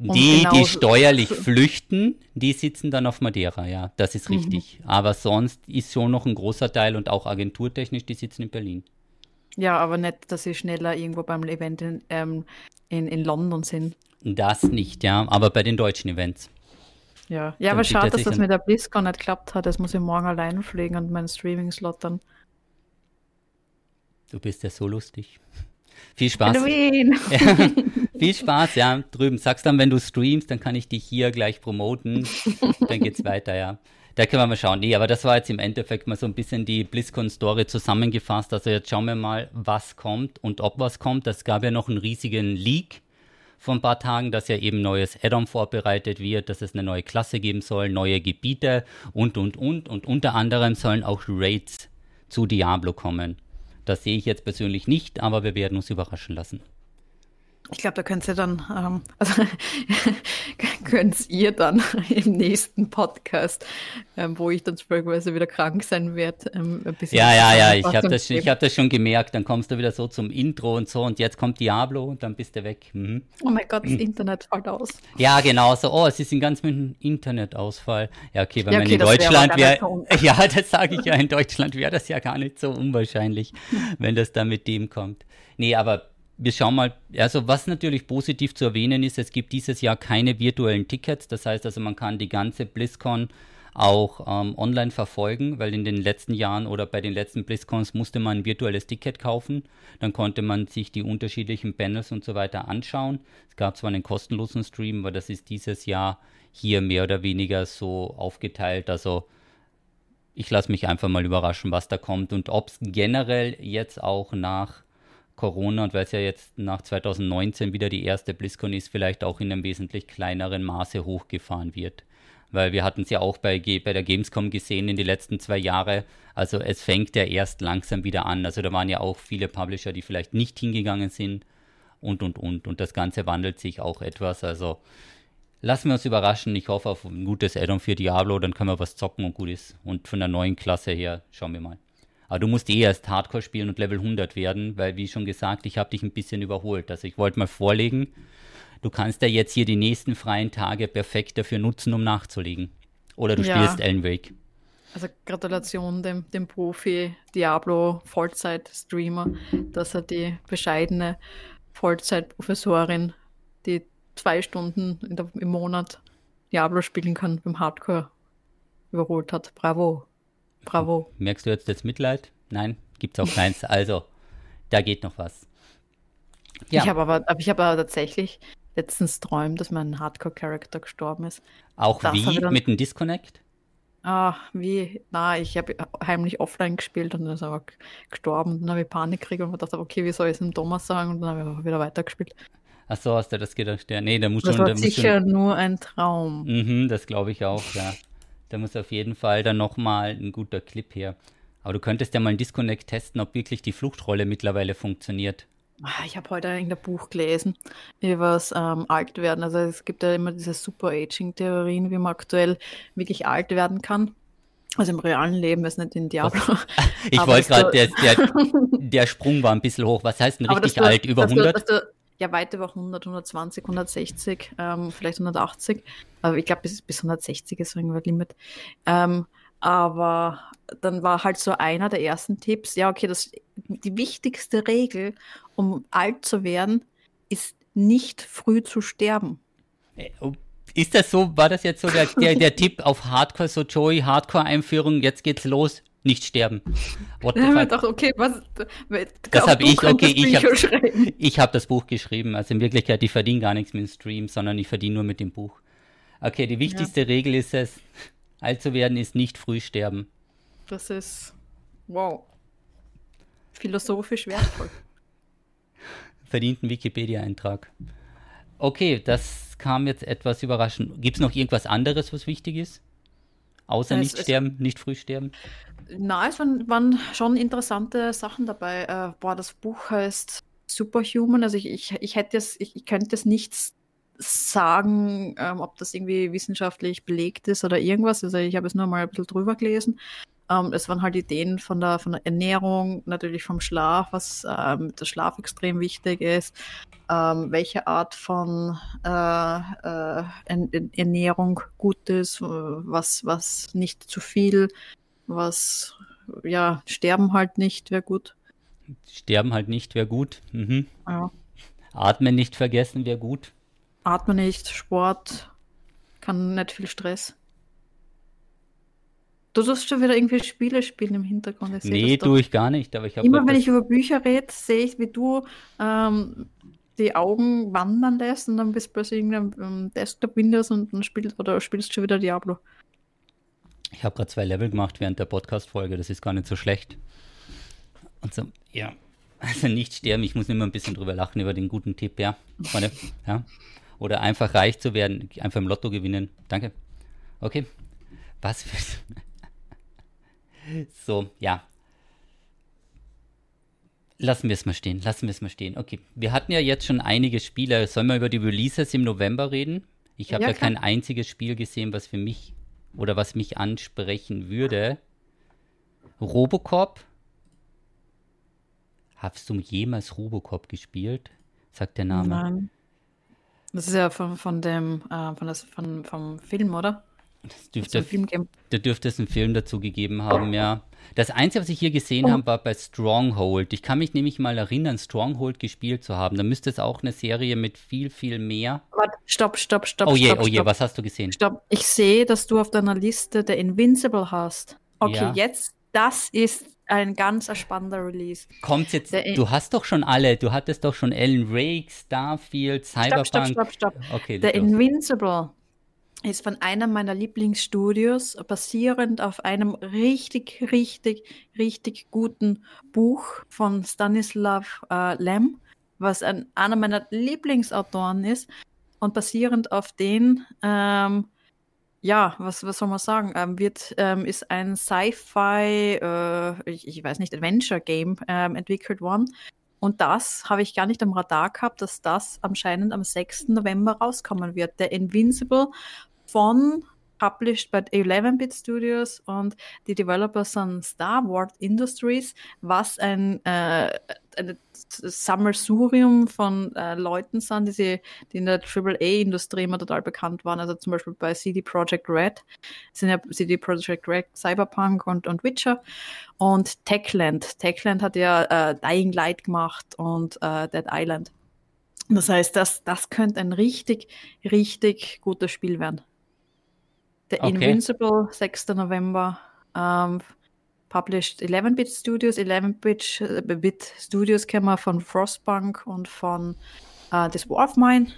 Die, genau die steuerlich flüchten, die sitzen dann auf Madeira, ja, das ist mhm. richtig. Mhm. Aber sonst ist schon noch ein großer Teil und auch agenturtechnisch, die sitzen in Berlin. Ja, aber nicht, dass sie schneller irgendwo beim Event in, ähm, in, in London sind. Das nicht, ja, aber bei den deutschen Events. Ja, ja aber schade, dass das mit der BlizzCon nicht geklappt hat. Das muss ich morgen allein pflegen und meinen Streaming-Slot dann. Du bist ja so lustig. Viel Spaß. Halloween. Ja, viel Spaß, ja. Drüben. Sagst dann, wenn du streamst, dann kann ich dich hier gleich promoten. dann geht's weiter, ja. Da können wir mal schauen. Nee, aber das war jetzt im Endeffekt mal so ein bisschen die BlizzCon-Story zusammengefasst. Also jetzt schauen wir mal, was kommt und ob was kommt. Es gab ja noch einen riesigen Leak vor ein paar Tagen, dass ja eben neues Add-on vorbereitet wird, dass es eine neue Klasse geben soll, neue Gebiete und, und, und. Und unter anderem sollen auch Raids zu Diablo kommen. Das sehe ich jetzt persönlich nicht, aber wir werden uns überraschen lassen. Ich glaube, da könnt ihr dann, ähm, also könnt ihr dann im nächsten Podcast, ähm, wo ich dann möglicherweise wieder krank sein werde, ähm, ein bisschen. Ja, ja, ja, ich habe das, hab das schon gemerkt. Dann kommst du wieder so zum Intro und so und jetzt kommt Diablo und dann bist du weg. Mhm. Oh mein Gott, das. Internet fällt aus. Ja, genau so. Oh, es ist ein ganz mit dem Internetausfall. Ja, okay, wenn ja, okay, man in Deutschland wäre. Wär, ja, das sage ich ja, in Deutschland wäre das ja gar nicht so unwahrscheinlich, wenn das dann mit dem kommt. Nee, aber wir schauen mal, also was natürlich positiv zu erwähnen ist, es gibt dieses Jahr keine virtuellen Tickets. Das heißt also, man kann die ganze BlizzCon auch ähm, online verfolgen, weil in den letzten Jahren oder bei den letzten BlizzCons musste man ein virtuelles Ticket kaufen. Dann konnte man sich die unterschiedlichen Panels und so weiter anschauen. Es gab zwar einen kostenlosen Stream, aber das ist dieses Jahr hier mehr oder weniger so aufgeteilt. Also ich lasse mich einfach mal überraschen, was da kommt und ob es generell jetzt auch nach Corona und weil es ja jetzt nach 2019 wieder die erste BlizzCon ist, vielleicht auch in einem wesentlich kleineren Maße hochgefahren wird. Weil wir hatten es ja auch bei, bei der Gamescom gesehen in den letzten zwei Jahren. Also es fängt ja erst langsam wieder an. Also da waren ja auch viele Publisher, die vielleicht nicht hingegangen sind und, und, und. Und das Ganze wandelt sich auch etwas. Also lassen wir uns überraschen. Ich hoffe auf ein gutes Addon für Diablo, dann können wir was zocken und gut ist. Und von der neuen Klasse her schauen wir mal. Aber du musst eh erst Hardcore spielen und Level 100 werden, weil, wie schon gesagt, ich habe dich ein bisschen überholt. Also ich wollte mal vorlegen, du kannst ja jetzt hier die nächsten freien Tage perfekt dafür nutzen, um nachzulegen. Oder du ja. spielst Alan Wake. Also Gratulation dem, dem Profi Diablo Vollzeit-Streamer, dass er die bescheidene Vollzeit-Professorin, die zwei Stunden der, im Monat Diablo spielen kann, beim Hardcore überholt hat. Bravo. Bravo. Merkst du jetzt das Mitleid? Nein, gibt es auch keins. Also, da geht noch was. Ja. Ich habe aber, ich habe aber tatsächlich letztens träumt, dass mein Hardcore-Charakter gestorben ist. Auch das wie? Dann, mit einem Disconnect? Ah, wie? Na, ich habe heimlich offline gespielt und dann ist er gestorben. Und dann habe ich Panik gekriegt und dachte, okay, wie soll ich es dem Thomas sagen? Und dann habe ich wieder weitergespielt. Ach so, hast du das gedacht? Ja, nee, da muss das schon. Das war sicher schon... nur ein Traum. Mhm, das glaube ich auch, ja. Da muss auf jeden Fall dann nochmal ein guter Clip her. Aber du könntest ja mal einen Disconnect testen, ob wirklich die Fluchtrolle mittlerweile funktioniert. Ah, ich habe heute ein Buch gelesen über das ähm, Altwerden. Also es gibt ja immer diese Super-Aging-Theorien, wie man aktuell wirklich alt werden kann. Also im realen Leben ist nicht in Diablo. Ich wollte gerade, der, der, der, Sprung war ein bisschen hoch. Was heißt denn richtig du, alt? Über 100? Du, ja, weit über 100, 120, 160, ähm, vielleicht 180. Aber ich glaube, bis, bis 160 ist irgendwann Limit. Ähm, aber dann war halt so einer der ersten Tipps, ja, okay, das, die wichtigste Regel, um alt zu werden, ist nicht früh zu sterben. Äh, ist das so, war das jetzt so der, der, der Tipp auf Hardcore, so Joey, Hardcore-Einführung, jetzt geht's los? Nicht sterben. What the fuck? Doch, okay, was, das habe ich, okay, ich habe hab das Buch geschrieben. Also in Wirklichkeit, ich verdiene gar nichts mit dem Stream, sondern ich verdiene nur mit dem Buch. Okay, die wichtigste ja. Regel ist es, alt zu werden ist nicht früh sterben. Das ist, wow, philosophisch wertvoll. Verdient ein Wikipedia-Eintrag. Okay, das kam jetzt etwas überraschend. Gibt es noch irgendwas anderes, was wichtig ist? Außer es, nicht sterben, nicht früh sterben? Na, es waren, waren schon interessante Sachen dabei. Äh, boah, das Buch heißt Superhuman. Also ich, ich, ich hätte es, ich, ich könnte es nicht sagen, ähm, ob das irgendwie wissenschaftlich belegt ist oder irgendwas. Also ich habe es nur mal ein bisschen drüber gelesen. Ähm, es waren halt Ideen von der, von der Ernährung, natürlich vom Schlaf, was ähm, der Schlaf extrem wichtig ist, ähm, welche Art von äh, äh, Ernährung gut ist, was, was nicht zu viel, was ja, sterben halt nicht wäre gut. Sterben halt nicht wäre gut. Mhm. Ja. Atmen nicht vergessen wäre gut. Atmen nicht, Sport, kann nicht viel Stress. Du sollst schon wieder irgendwie Spiele spielen im Hintergrund. Nee, tue ich gar nicht. Aber ich Immer wenn ich über Bücher rede, sehe ich, wie du ähm, die Augen wandern lässt und dann bist du plötzlich irgendein Desktop Windows und dann spielst oder spielst schon wieder Diablo. Ich habe gerade zwei Level gemacht während der Podcast-Folge, das ist gar nicht so schlecht. Und so, ja, also nicht sterben, ich muss immer ein bisschen drüber lachen über den guten Tipp, ja. Freunde, ja. Oder einfach reich zu werden, einfach im Lotto gewinnen. Danke. Okay. Was für. so, ja. Lassen wir es mal stehen, lassen wir es mal stehen. Okay, wir hatten ja jetzt schon einige Spiele. Sollen wir über die Releases im November reden? Ich habe ja, ja kein einziges Spiel gesehen, was für mich oder was mich ansprechen würde. Robocop. Hast du jemals Robocop gespielt? Sagt der Name. Nein. Das ist ja von, von dem, äh, von das, von, vom Film, oder? Das dürfte, da dürfte es einen Film dazu gegeben haben, ja. Das Einzige, was ich hier gesehen oh. habe, war bei Stronghold. Ich kann mich nämlich mal erinnern, Stronghold gespielt zu haben. Da müsste es auch eine Serie mit viel, viel mehr. Warte, stopp, stopp, stopp. Oh je, stopp, oh je, was hast du gesehen? Stopp. Ich sehe, dass du auf deiner Liste der Invincible hast. Okay, ja. jetzt, das ist ein ganz spannender Release. Kommt jetzt, der du hast doch schon alle, du hattest doch schon Alan Wake, Starfield, Cyberpunk. Stopp, stopp, stopp, stopp. Okay, der Invincible ist von einem meiner Lieblingsstudios, basierend auf einem richtig, richtig, richtig guten Buch von Stanislav äh, Lem, was ein, einer meiner Lieblingsautoren ist. Und basierend auf den, ähm, ja, was, was soll man sagen, ähm, wird, ähm, ist ein Sci-Fi, äh, ich, ich, weiß nicht, Adventure-Game ähm, entwickelt worden. Und das habe ich gar nicht am Radar gehabt, dass das anscheinend am 6. November rauskommen wird. Der Invincible von published by 11-Bit Studios und die Developers sind Star Wars Industries, was ein äh, ein Sammelsurium von äh, Leuten sind, die, sie, die in der AAA-Industrie immer total bekannt waren. Also zum Beispiel bei CD Projekt Red sind ja CD Projekt Red, Cyberpunk und, und Witcher und Techland. Techland hat ja äh, Dying Light gemacht und äh, Dead Island. Das heißt, das, das könnte ein richtig, richtig gutes Spiel werden. The okay. Invincible, 6. November. Um, published 11-Bit Studios. 11-Bit äh, Bit Studios kennen wir von Frostpunk und von uh, The Dwarf Mine.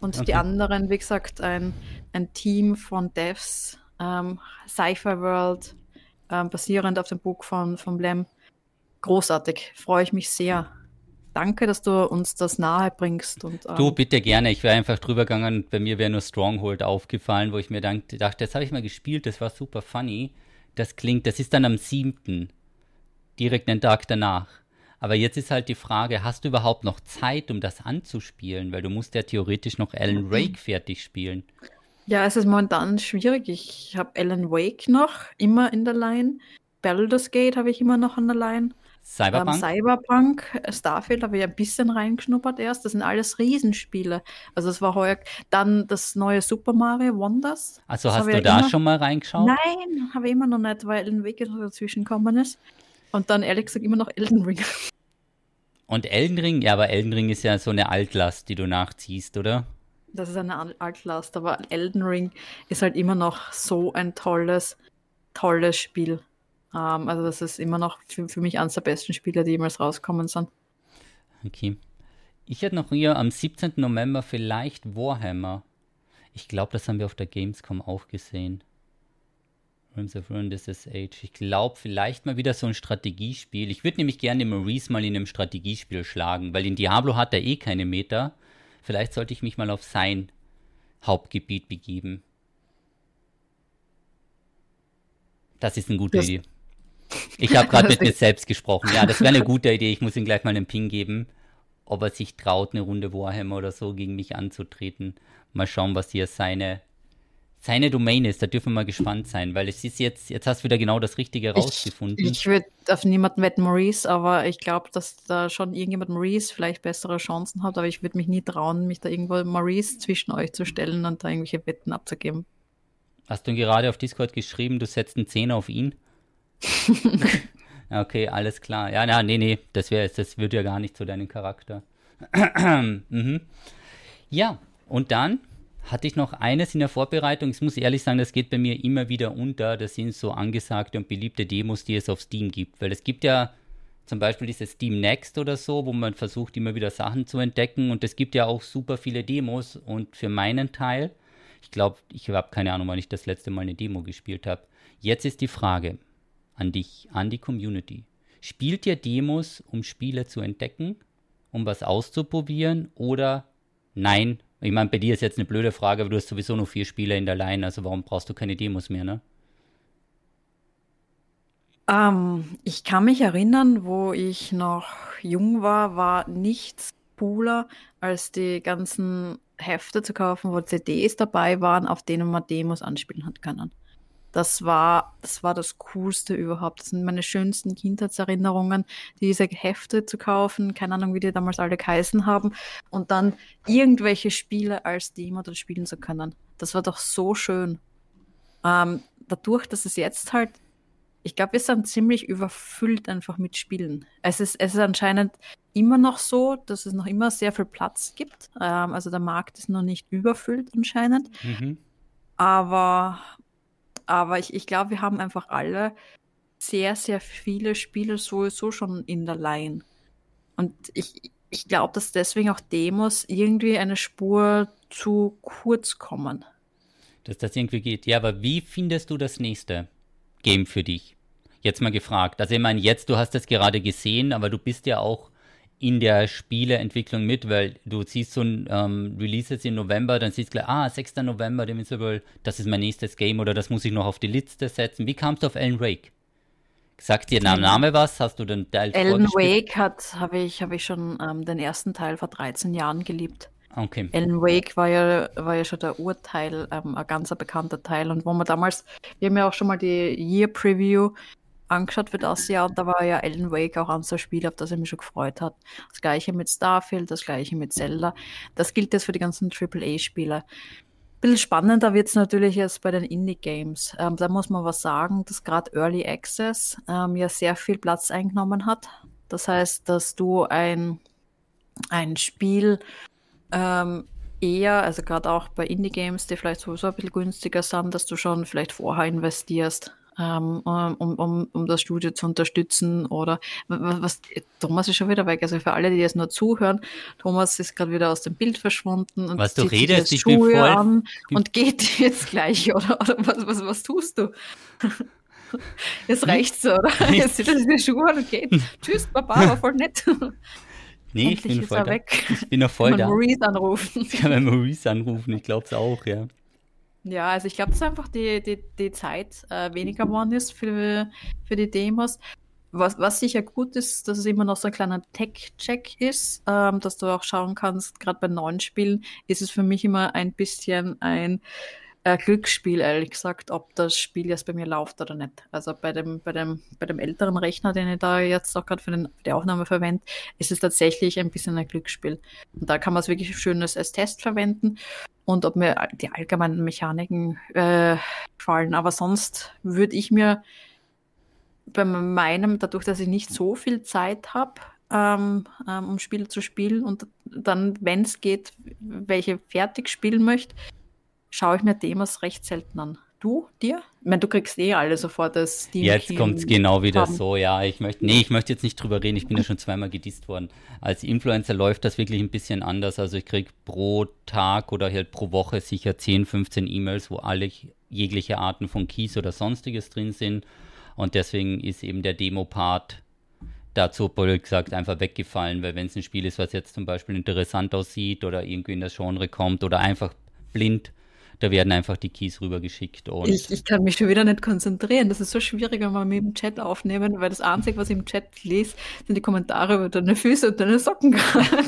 Und okay. die anderen, wie gesagt, ein, ein Team von Devs, um, Cypher World, um, basierend auf dem Buch von, von Blem. Großartig, freue ich mich sehr. Danke, dass du uns das nahe bringst. Und, ähm, du, bitte gerne. Ich wäre einfach drüber gegangen. Bei mir wäre nur Stronghold aufgefallen, wo ich mir dachte, das habe ich mal gespielt, das war super funny. Das klingt, das ist dann am 7. Direkt einen Tag danach. Aber jetzt ist halt die Frage, hast du überhaupt noch Zeit, um das anzuspielen? Weil du musst ja theoretisch noch Alan Wake fertig spielen. Ja, es ist momentan schwierig. Ich habe Alan Wake noch immer in der Line. Baldur's Gate habe ich immer noch an der Line. Cyberpunk? Ähm, Cyberpunk, Starfield habe ich ein bisschen reingeschnuppert erst. Das sind alles Riesenspiele. Also es war heuer dann das neue Super Mario Wonders. Also das hast du da immer, schon mal reingeschaut? Nein, habe ich immer noch nicht, weil Elden Weg dazwischen gekommen ist. Und dann ehrlich gesagt immer noch Elden Ring. Und Elden Ring? Ja, aber Elden Ring ist ja so eine Altlast, die du nachziehst, oder? Das ist eine Altlast, aber Elden Ring ist halt immer noch so ein tolles, tolles Spiel. Ähm, also das ist immer noch für, für mich eines der besten Spiele, die jemals rauskommen sind. Okay. Ich hätte noch hier am 17. November vielleicht Warhammer. Ich glaube, das haben wir auf der Gamescom auch gesehen. Realms of Ruin, This is Age. Ich glaube, vielleicht mal wieder so ein Strategiespiel. Ich würde nämlich gerne Maurice mal in einem Strategiespiel schlagen, weil in Diablo hat er eh keine Meter. Vielleicht sollte ich mich mal auf sein Hauptgebiet begeben. Das ist eine gute das, Idee. Ich habe gerade mit mir selbst gesprochen. Ja, das wäre eine gute Idee. Ich muss ihm gleich mal einen Ping geben, ob er sich traut, eine Runde Warhammer oder so gegen mich anzutreten. Mal schauen, was hier seine, seine Domain ist. Da dürfen wir mal gespannt sein, weil es ist jetzt, jetzt hast du wieder genau das Richtige rausgefunden. Ich, ich würde auf niemanden wetten Maurice, aber ich glaube, dass da schon irgendjemand Maurice vielleicht bessere Chancen hat, aber ich würde mich nie trauen, mich da irgendwo Maurice zwischen euch zu stellen und da irgendwelche Wetten abzugeben. Hast du gerade auf Discord geschrieben, du setzt einen Zehner auf ihn? okay, alles klar. Ja, na, nee, nee, das wäre das würde ja gar nicht zu deinem Charakter. mhm. Ja, und dann hatte ich noch eines in der Vorbereitung. Ich muss ehrlich sagen, das geht bei mir immer wieder unter. Das sind so angesagte und beliebte Demos, die es auf Steam gibt. Weil es gibt ja zum Beispiel dieses Steam Next oder so, wo man versucht, immer wieder Sachen zu entdecken. Und es gibt ja auch super viele Demos. Und für meinen Teil, ich glaube, ich habe keine Ahnung, wann ich das letzte Mal eine Demo gespielt habe. Jetzt ist die Frage an dich, an die Community. Spielt ihr Demos, um Spiele zu entdecken, um was auszuprobieren oder nein, ich meine, bei dir ist jetzt eine blöde Frage, aber du hast sowieso nur vier Spieler in der Line, also warum brauchst du keine Demos mehr, ne? Ähm, ich kann mich erinnern, wo ich noch jung war, war nichts cooler, als die ganzen Hefte zu kaufen, wo CDs dabei waren, auf denen man Demos anspielen hat können. Das war, das war das Coolste überhaupt. Das sind meine schönsten Kindheitserinnerungen, diese Hefte zu kaufen, keine Ahnung, wie die damals alle geheißen haben, und dann irgendwelche Spiele als Demo dann spielen zu können. Das war doch so schön. Ähm, dadurch, dass es jetzt halt, ich glaube, wir sind ziemlich überfüllt einfach mit Spielen. Es ist, es ist anscheinend immer noch so, dass es noch immer sehr viel Platz gibt. Ähm, also der Markt ist noch nicht überfüllt anscheinend. Mhm. Aber aber ich, ich glaube, wir haben einfach alle sehr, sehr viele Spiele sowieso schon in der Line. Und ich, ich glaube, dass deswegen auch Demos irgendwie eine Spur zu kurz kommen. Dass das irgendwie geht. Ja, aber wie findest du das nächste Game für dich? Jetzt mal gefragt. Also ich meine, jetzt, du hast das gerade gesehen, aber du bist ja auch in der Spieleentwicklung mit, weil du siehst so ein ähm, Release jetzt im November, dann siehst du gleich, ah, 6. November, Invincible, das ist mein nächstes Game oder das muss ich noch auf die Liste setzen. Wie kamst du auf Alan Wake? Sagt dir der Name was? Hast du den Teil Alan Wake hat, habe ich, hab ich schon ähm, den ersten Teil vor 13 Jahren geliebt. Okay. Alan Wake war ja, war ja schon der Urteil, ähm, ein ganz bekannter Teil. Und wo man damals, wir haben ja auch schon mal die Year Preview angeschaut für das Jahr und da war ja Alan Wake auch ein so Spiel, auf das er mich schon gefreut hat. Das gleiche mit Starfield, das gleiche mit Zelda. Das gilt jetzt für die ganzen AAA-Spiele. Ein bisschen spannender wird es natürlich jetzt bei den Indie-Games. Ähm, da muss man was sagen, dass gerade Early Access ähm, ja sehr viel Platz eingenommen hat. Das heißt, dass du ein, ein Spiel ähm, eher, also gerade auch bei Indie-Games, die vielleicht sowieso ein bisschen günstiger sind, dass du schon vielleicht vorher investierst um, um, um das Studio zu unterstützen oder was, Thomas ist schon wieder weg. Also für alle, die jetzt nur zuhören, Thomas ist gerade wieder aus dem Bild verschwunden und was du redest, ich bin voll an und geht jetzt gleich oder, oder was, was, was tust du? Jetzt reicht's so, oder? Jetzt zieht er die Schuhe an und geht. Tschüss, Papa, war voll nett. Nee, Endlich ich bin voll da. Weg. Ich bin noch voll da. Maurice anrufen. Ich kann Maurice anrufen, ich glaube es auch, ja. Ja, also ich glaube, dass einfach die, die, die Zeit äh, weniger geworden ist für, für die Demos. Was, was sicher gut ist, dass es immer noch so ein kleiner Tech-Check ist, ähm, dass du auch schauen kannst, gerade bei neuen Spielen ist es für mich immer ein bisschen ein äh, Glücksspiel, ehrlich gesagt, ob das Spiel jetzt bei mir läuft oder nicht. Also bei dem, bei dem, bei dem älteren Rechner, den ich da jetzt auch gerade für, für, die Aufnahme verwende, ist es tatsächlich ein bisschen ein Glücksspiel. Und da kann man es wirklich schönes als Test verwenden und ob mir die allgemeinen Mechaniken äh, gefallen. Aber sonst würde ich mir bei meinem, dadurch, dass ich nicht so viel Zeit habe, ähm, ähm, um Spiele zu spielen und dann, wenn es geht, welche fertig spielen möchte, schaue ich mir Demos recht selten an. Du, dir? Ich meine, du kriegst eh alle sofort das Steam. Jetzt kommt es genau wieder haben. so, ja. Ich möchte, nee, ich möchte jetzt nicht drüber reden. Ich bin ja schon zweimal gedisst worden. Als Influencer läuft das wirklich ein bisschen anders. Also ich kriege pro Tag oder halt pro Woche sicher 10, 15 E-Mails, wo alle jegliche Arten von Keys oder sonstiges drin sind. Und deswegen ist eben der Demo-Part dazu, blöd gesagt, einfach weggefallen, weil wenn es ein Spiel ist, was jetzt zum Beispiel interessant aussieht oder irgendwie in das Genre kommt oder einfach blind da werden einfach die Keys rübergeschickt. Und ich, ich kann mich schon wieder nicht konzentrieren. Das ist so schwierig, wenn wir mit dem Chat aufnehmen, weil das Einzige, was ich im Chat lese, sind die Kommentare über deine Füße und deine Socken gerade.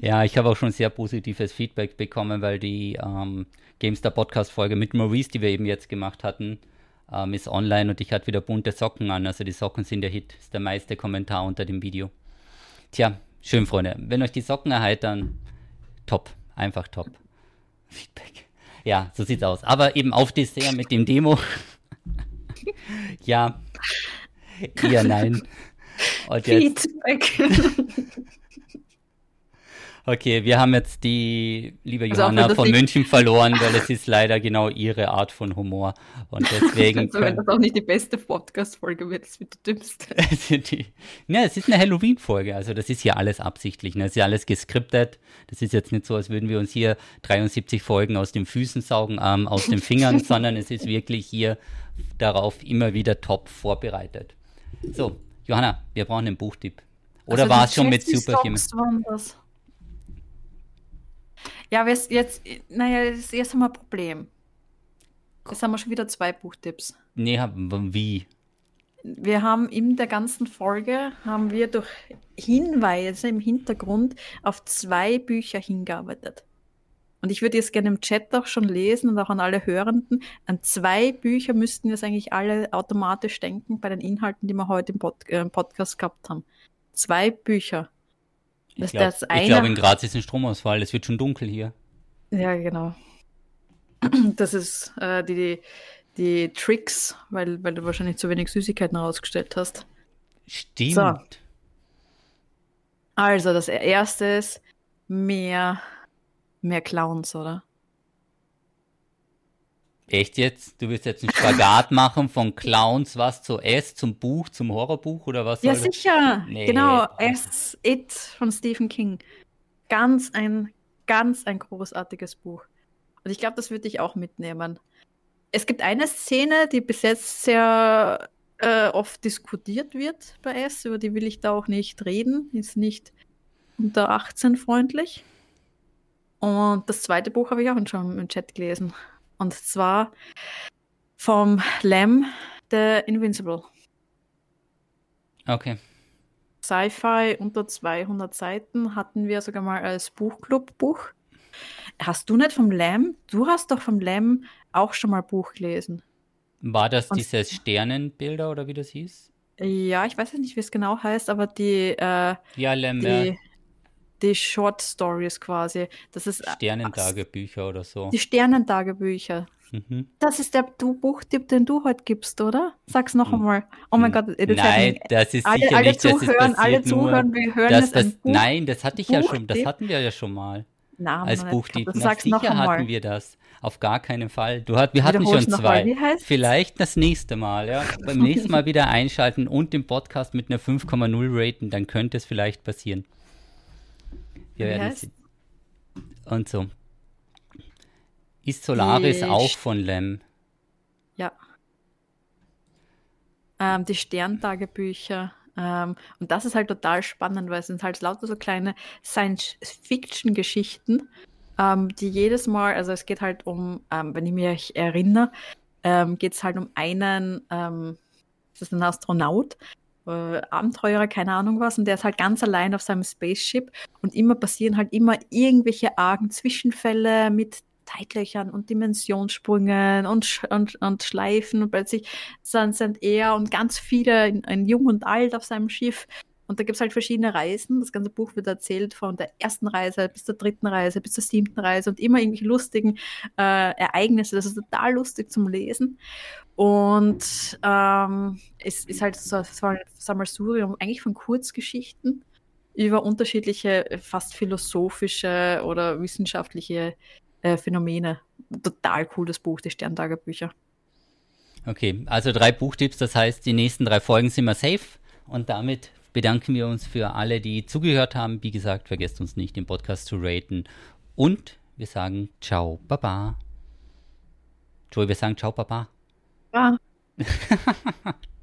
ja, ich habe auch schon sehr positives Feedback bekommen, weil die ähm, GameStar Podcast Folge mit Maurice, die wir eben jetzt gemacht hatten, ähm, ist online und ich hatte wieder bunte Socken an. Also die Socken sind der Hit, ist der meiste Kommentar unter dem Video. Tja, schön, Freunde. Wenn euch die Socken erheitern, top. Einfach top. Feedback. Ja, so sieht's aus. Aber eben auf Dessert mit dem Demo. ja. Eher nein. Feedback. Okay, wir haben jetzt die liebe also Johanna von München verloren, weil es ist leider genau ihre Art von Humor. Und deswegen. also, wenn das auch nicht die beste Podcast-Folge wird, das wird die dümmste. ja, es ist eine Halloween-Folge, also das ist hier alles absichtlich. Ne? Das ist ja alles geskriptet. Das ist jetzt nicht so, als würden wir uns hier 73 Folgen aus den Füßen saugen, ähm, aus den Fingern, sondern es ist wirklich hier darauf immer wieder top vorbereitet. So, Johanna, wir brauchen einen Buchtipp. Oder also war es schon mit Superhuman? Ja, jetzt, naja, jetzt haben wir ein Problem. Jetzt haben wir schon wieder zwei Buchtipps. Nee, wie? Wir haben in der ganzen Folge, haben wir durch Hinweise im Hintergrund auf zwei Bücher hingearbeitet. Und ich würde jetzt gerne im Chat auch schon lesen und auch an alle Hörenden. An zwei Bücher müssten wir es eigentlich alle automatisch denken bei den Inhalten, die wir heute im Pod äh, Podcast gehabt haben. Zwei Bücher. Ich glaube, glaub, in Graz ist ein Stromausfall. Es wird schon dunkel hier. Ja, genau. Das ist äh, die, die Tricks, weil, weil du wahrscheinlich zu wenig Süßigkeiten rausgestellt hast. Stimmt. So. Also, das erste ist mehr, mehr Clowns, oder? Echt jetzt? Du willst jetzt einen Spagat machen von Clowns, was zu S, zum Buch, zum Horrorbuch oder was? Ja, sicher. Nee. Genau, S, It von Stephen King. Ganz ein, ganz ein großartiges Buch. Und ich glaube, das würde ich auch mitnehmen. Es gibt eine Szene, die bis jetzt sehr äh, oft diskutiert wird bei S, über die will ich da auch nicht reden. Ist nicht unter 18 freundlich. Und das zweite Buch habe ich auch schon im Chat gelesen. Und zwar vom Lamb, The Invincible. Okay. Sci-Fi unter 200 Seiten hatten wir sogar mal als Buchclub-Buch. Hast du nicht vom Lamb? Du hast doch vom Lamb auch schon mal Buch gelesen. War das Und, dieses Sternenbilder oder wie das hieß? Ja, ich weiß nicht, wie es genau heißt, aber die, äh, ja, Lamb, die, die Short Stories quasi. Das ist äh, Sternentagebücher oder so. Die Sternentagebücher. Mhm. Das ist der Buchtipp, den du heute gibst, oder? Sag's noch hm. einmal. Oh mein Gott, Nein, das ist alle, sicher alle nicht, zuhören, alle zuhören, wir hören das, das, Nein, das hatte ich ja schon, das hatten wir ja schon mal. Na, als Buchtipp. Na, sicher hatten wir das. Auf gar keinen Fall. Du hat, wir hatten schon zwei. Vielleicht das nächste Mal, ja. Beim nächsten Mal wieder einschalten und den Podcast mit einer 5,0 raten, dann könnte es vielleicht passieren. Wir Wie werden heißt? Und so. Ist Solaris die auch von Lem? Ja. Ähm, die Sterntagebücher. Ähm, und das ist halt total spannend, weil es sind halt lauter so kleine Science-Fiction-Geschichten, ähm, die jedes Mal, also es geht halt um, ähm, wenn ich mich erinnere, ähm, geht es halt um einen, ähm, das ist ein Astronaut, äh, Abenteurer, keine Ahnung was, und der ist halt ganz allein auf seinem Spaceship. Und immer passieren halt immer irgendwelche argen Zwischenfälle mit Zeitlöchern und Dimensionssprüngen und, und, und Schleifen und plötzlich sind, sind er und ganz viele, ein Jung und Alt auf seinem Schiff und da gibt es halt verschiedene Reisen. Das ganze Buch wird erzählt von der ersten Reise bis zur dritten Reise, bis zur siebten Reise und immer irgendwelche lustigen äh, Ereignisse. Das ist total lustig zum Lesen. Und ähm, es ist halt so, so ein Sammelsurium eigentlich von Kurzgeschichten über unterschiedliche, fast philosophische oder wissenschaftliche äh, Phänomene. Total cooles Buch, die Sterntagebücher. Okay, also drei Buchtipps, das heißt, die nächsten drei Folgen sind wir safe und damit bedanken wir uns für alle, die zugehört haben. Wie gesagt, vergesst uns nicht, den Podcast zu raten. Und wir sagen Ciao, Baba. Joey, wir sagen Ciao, Baba. Ja.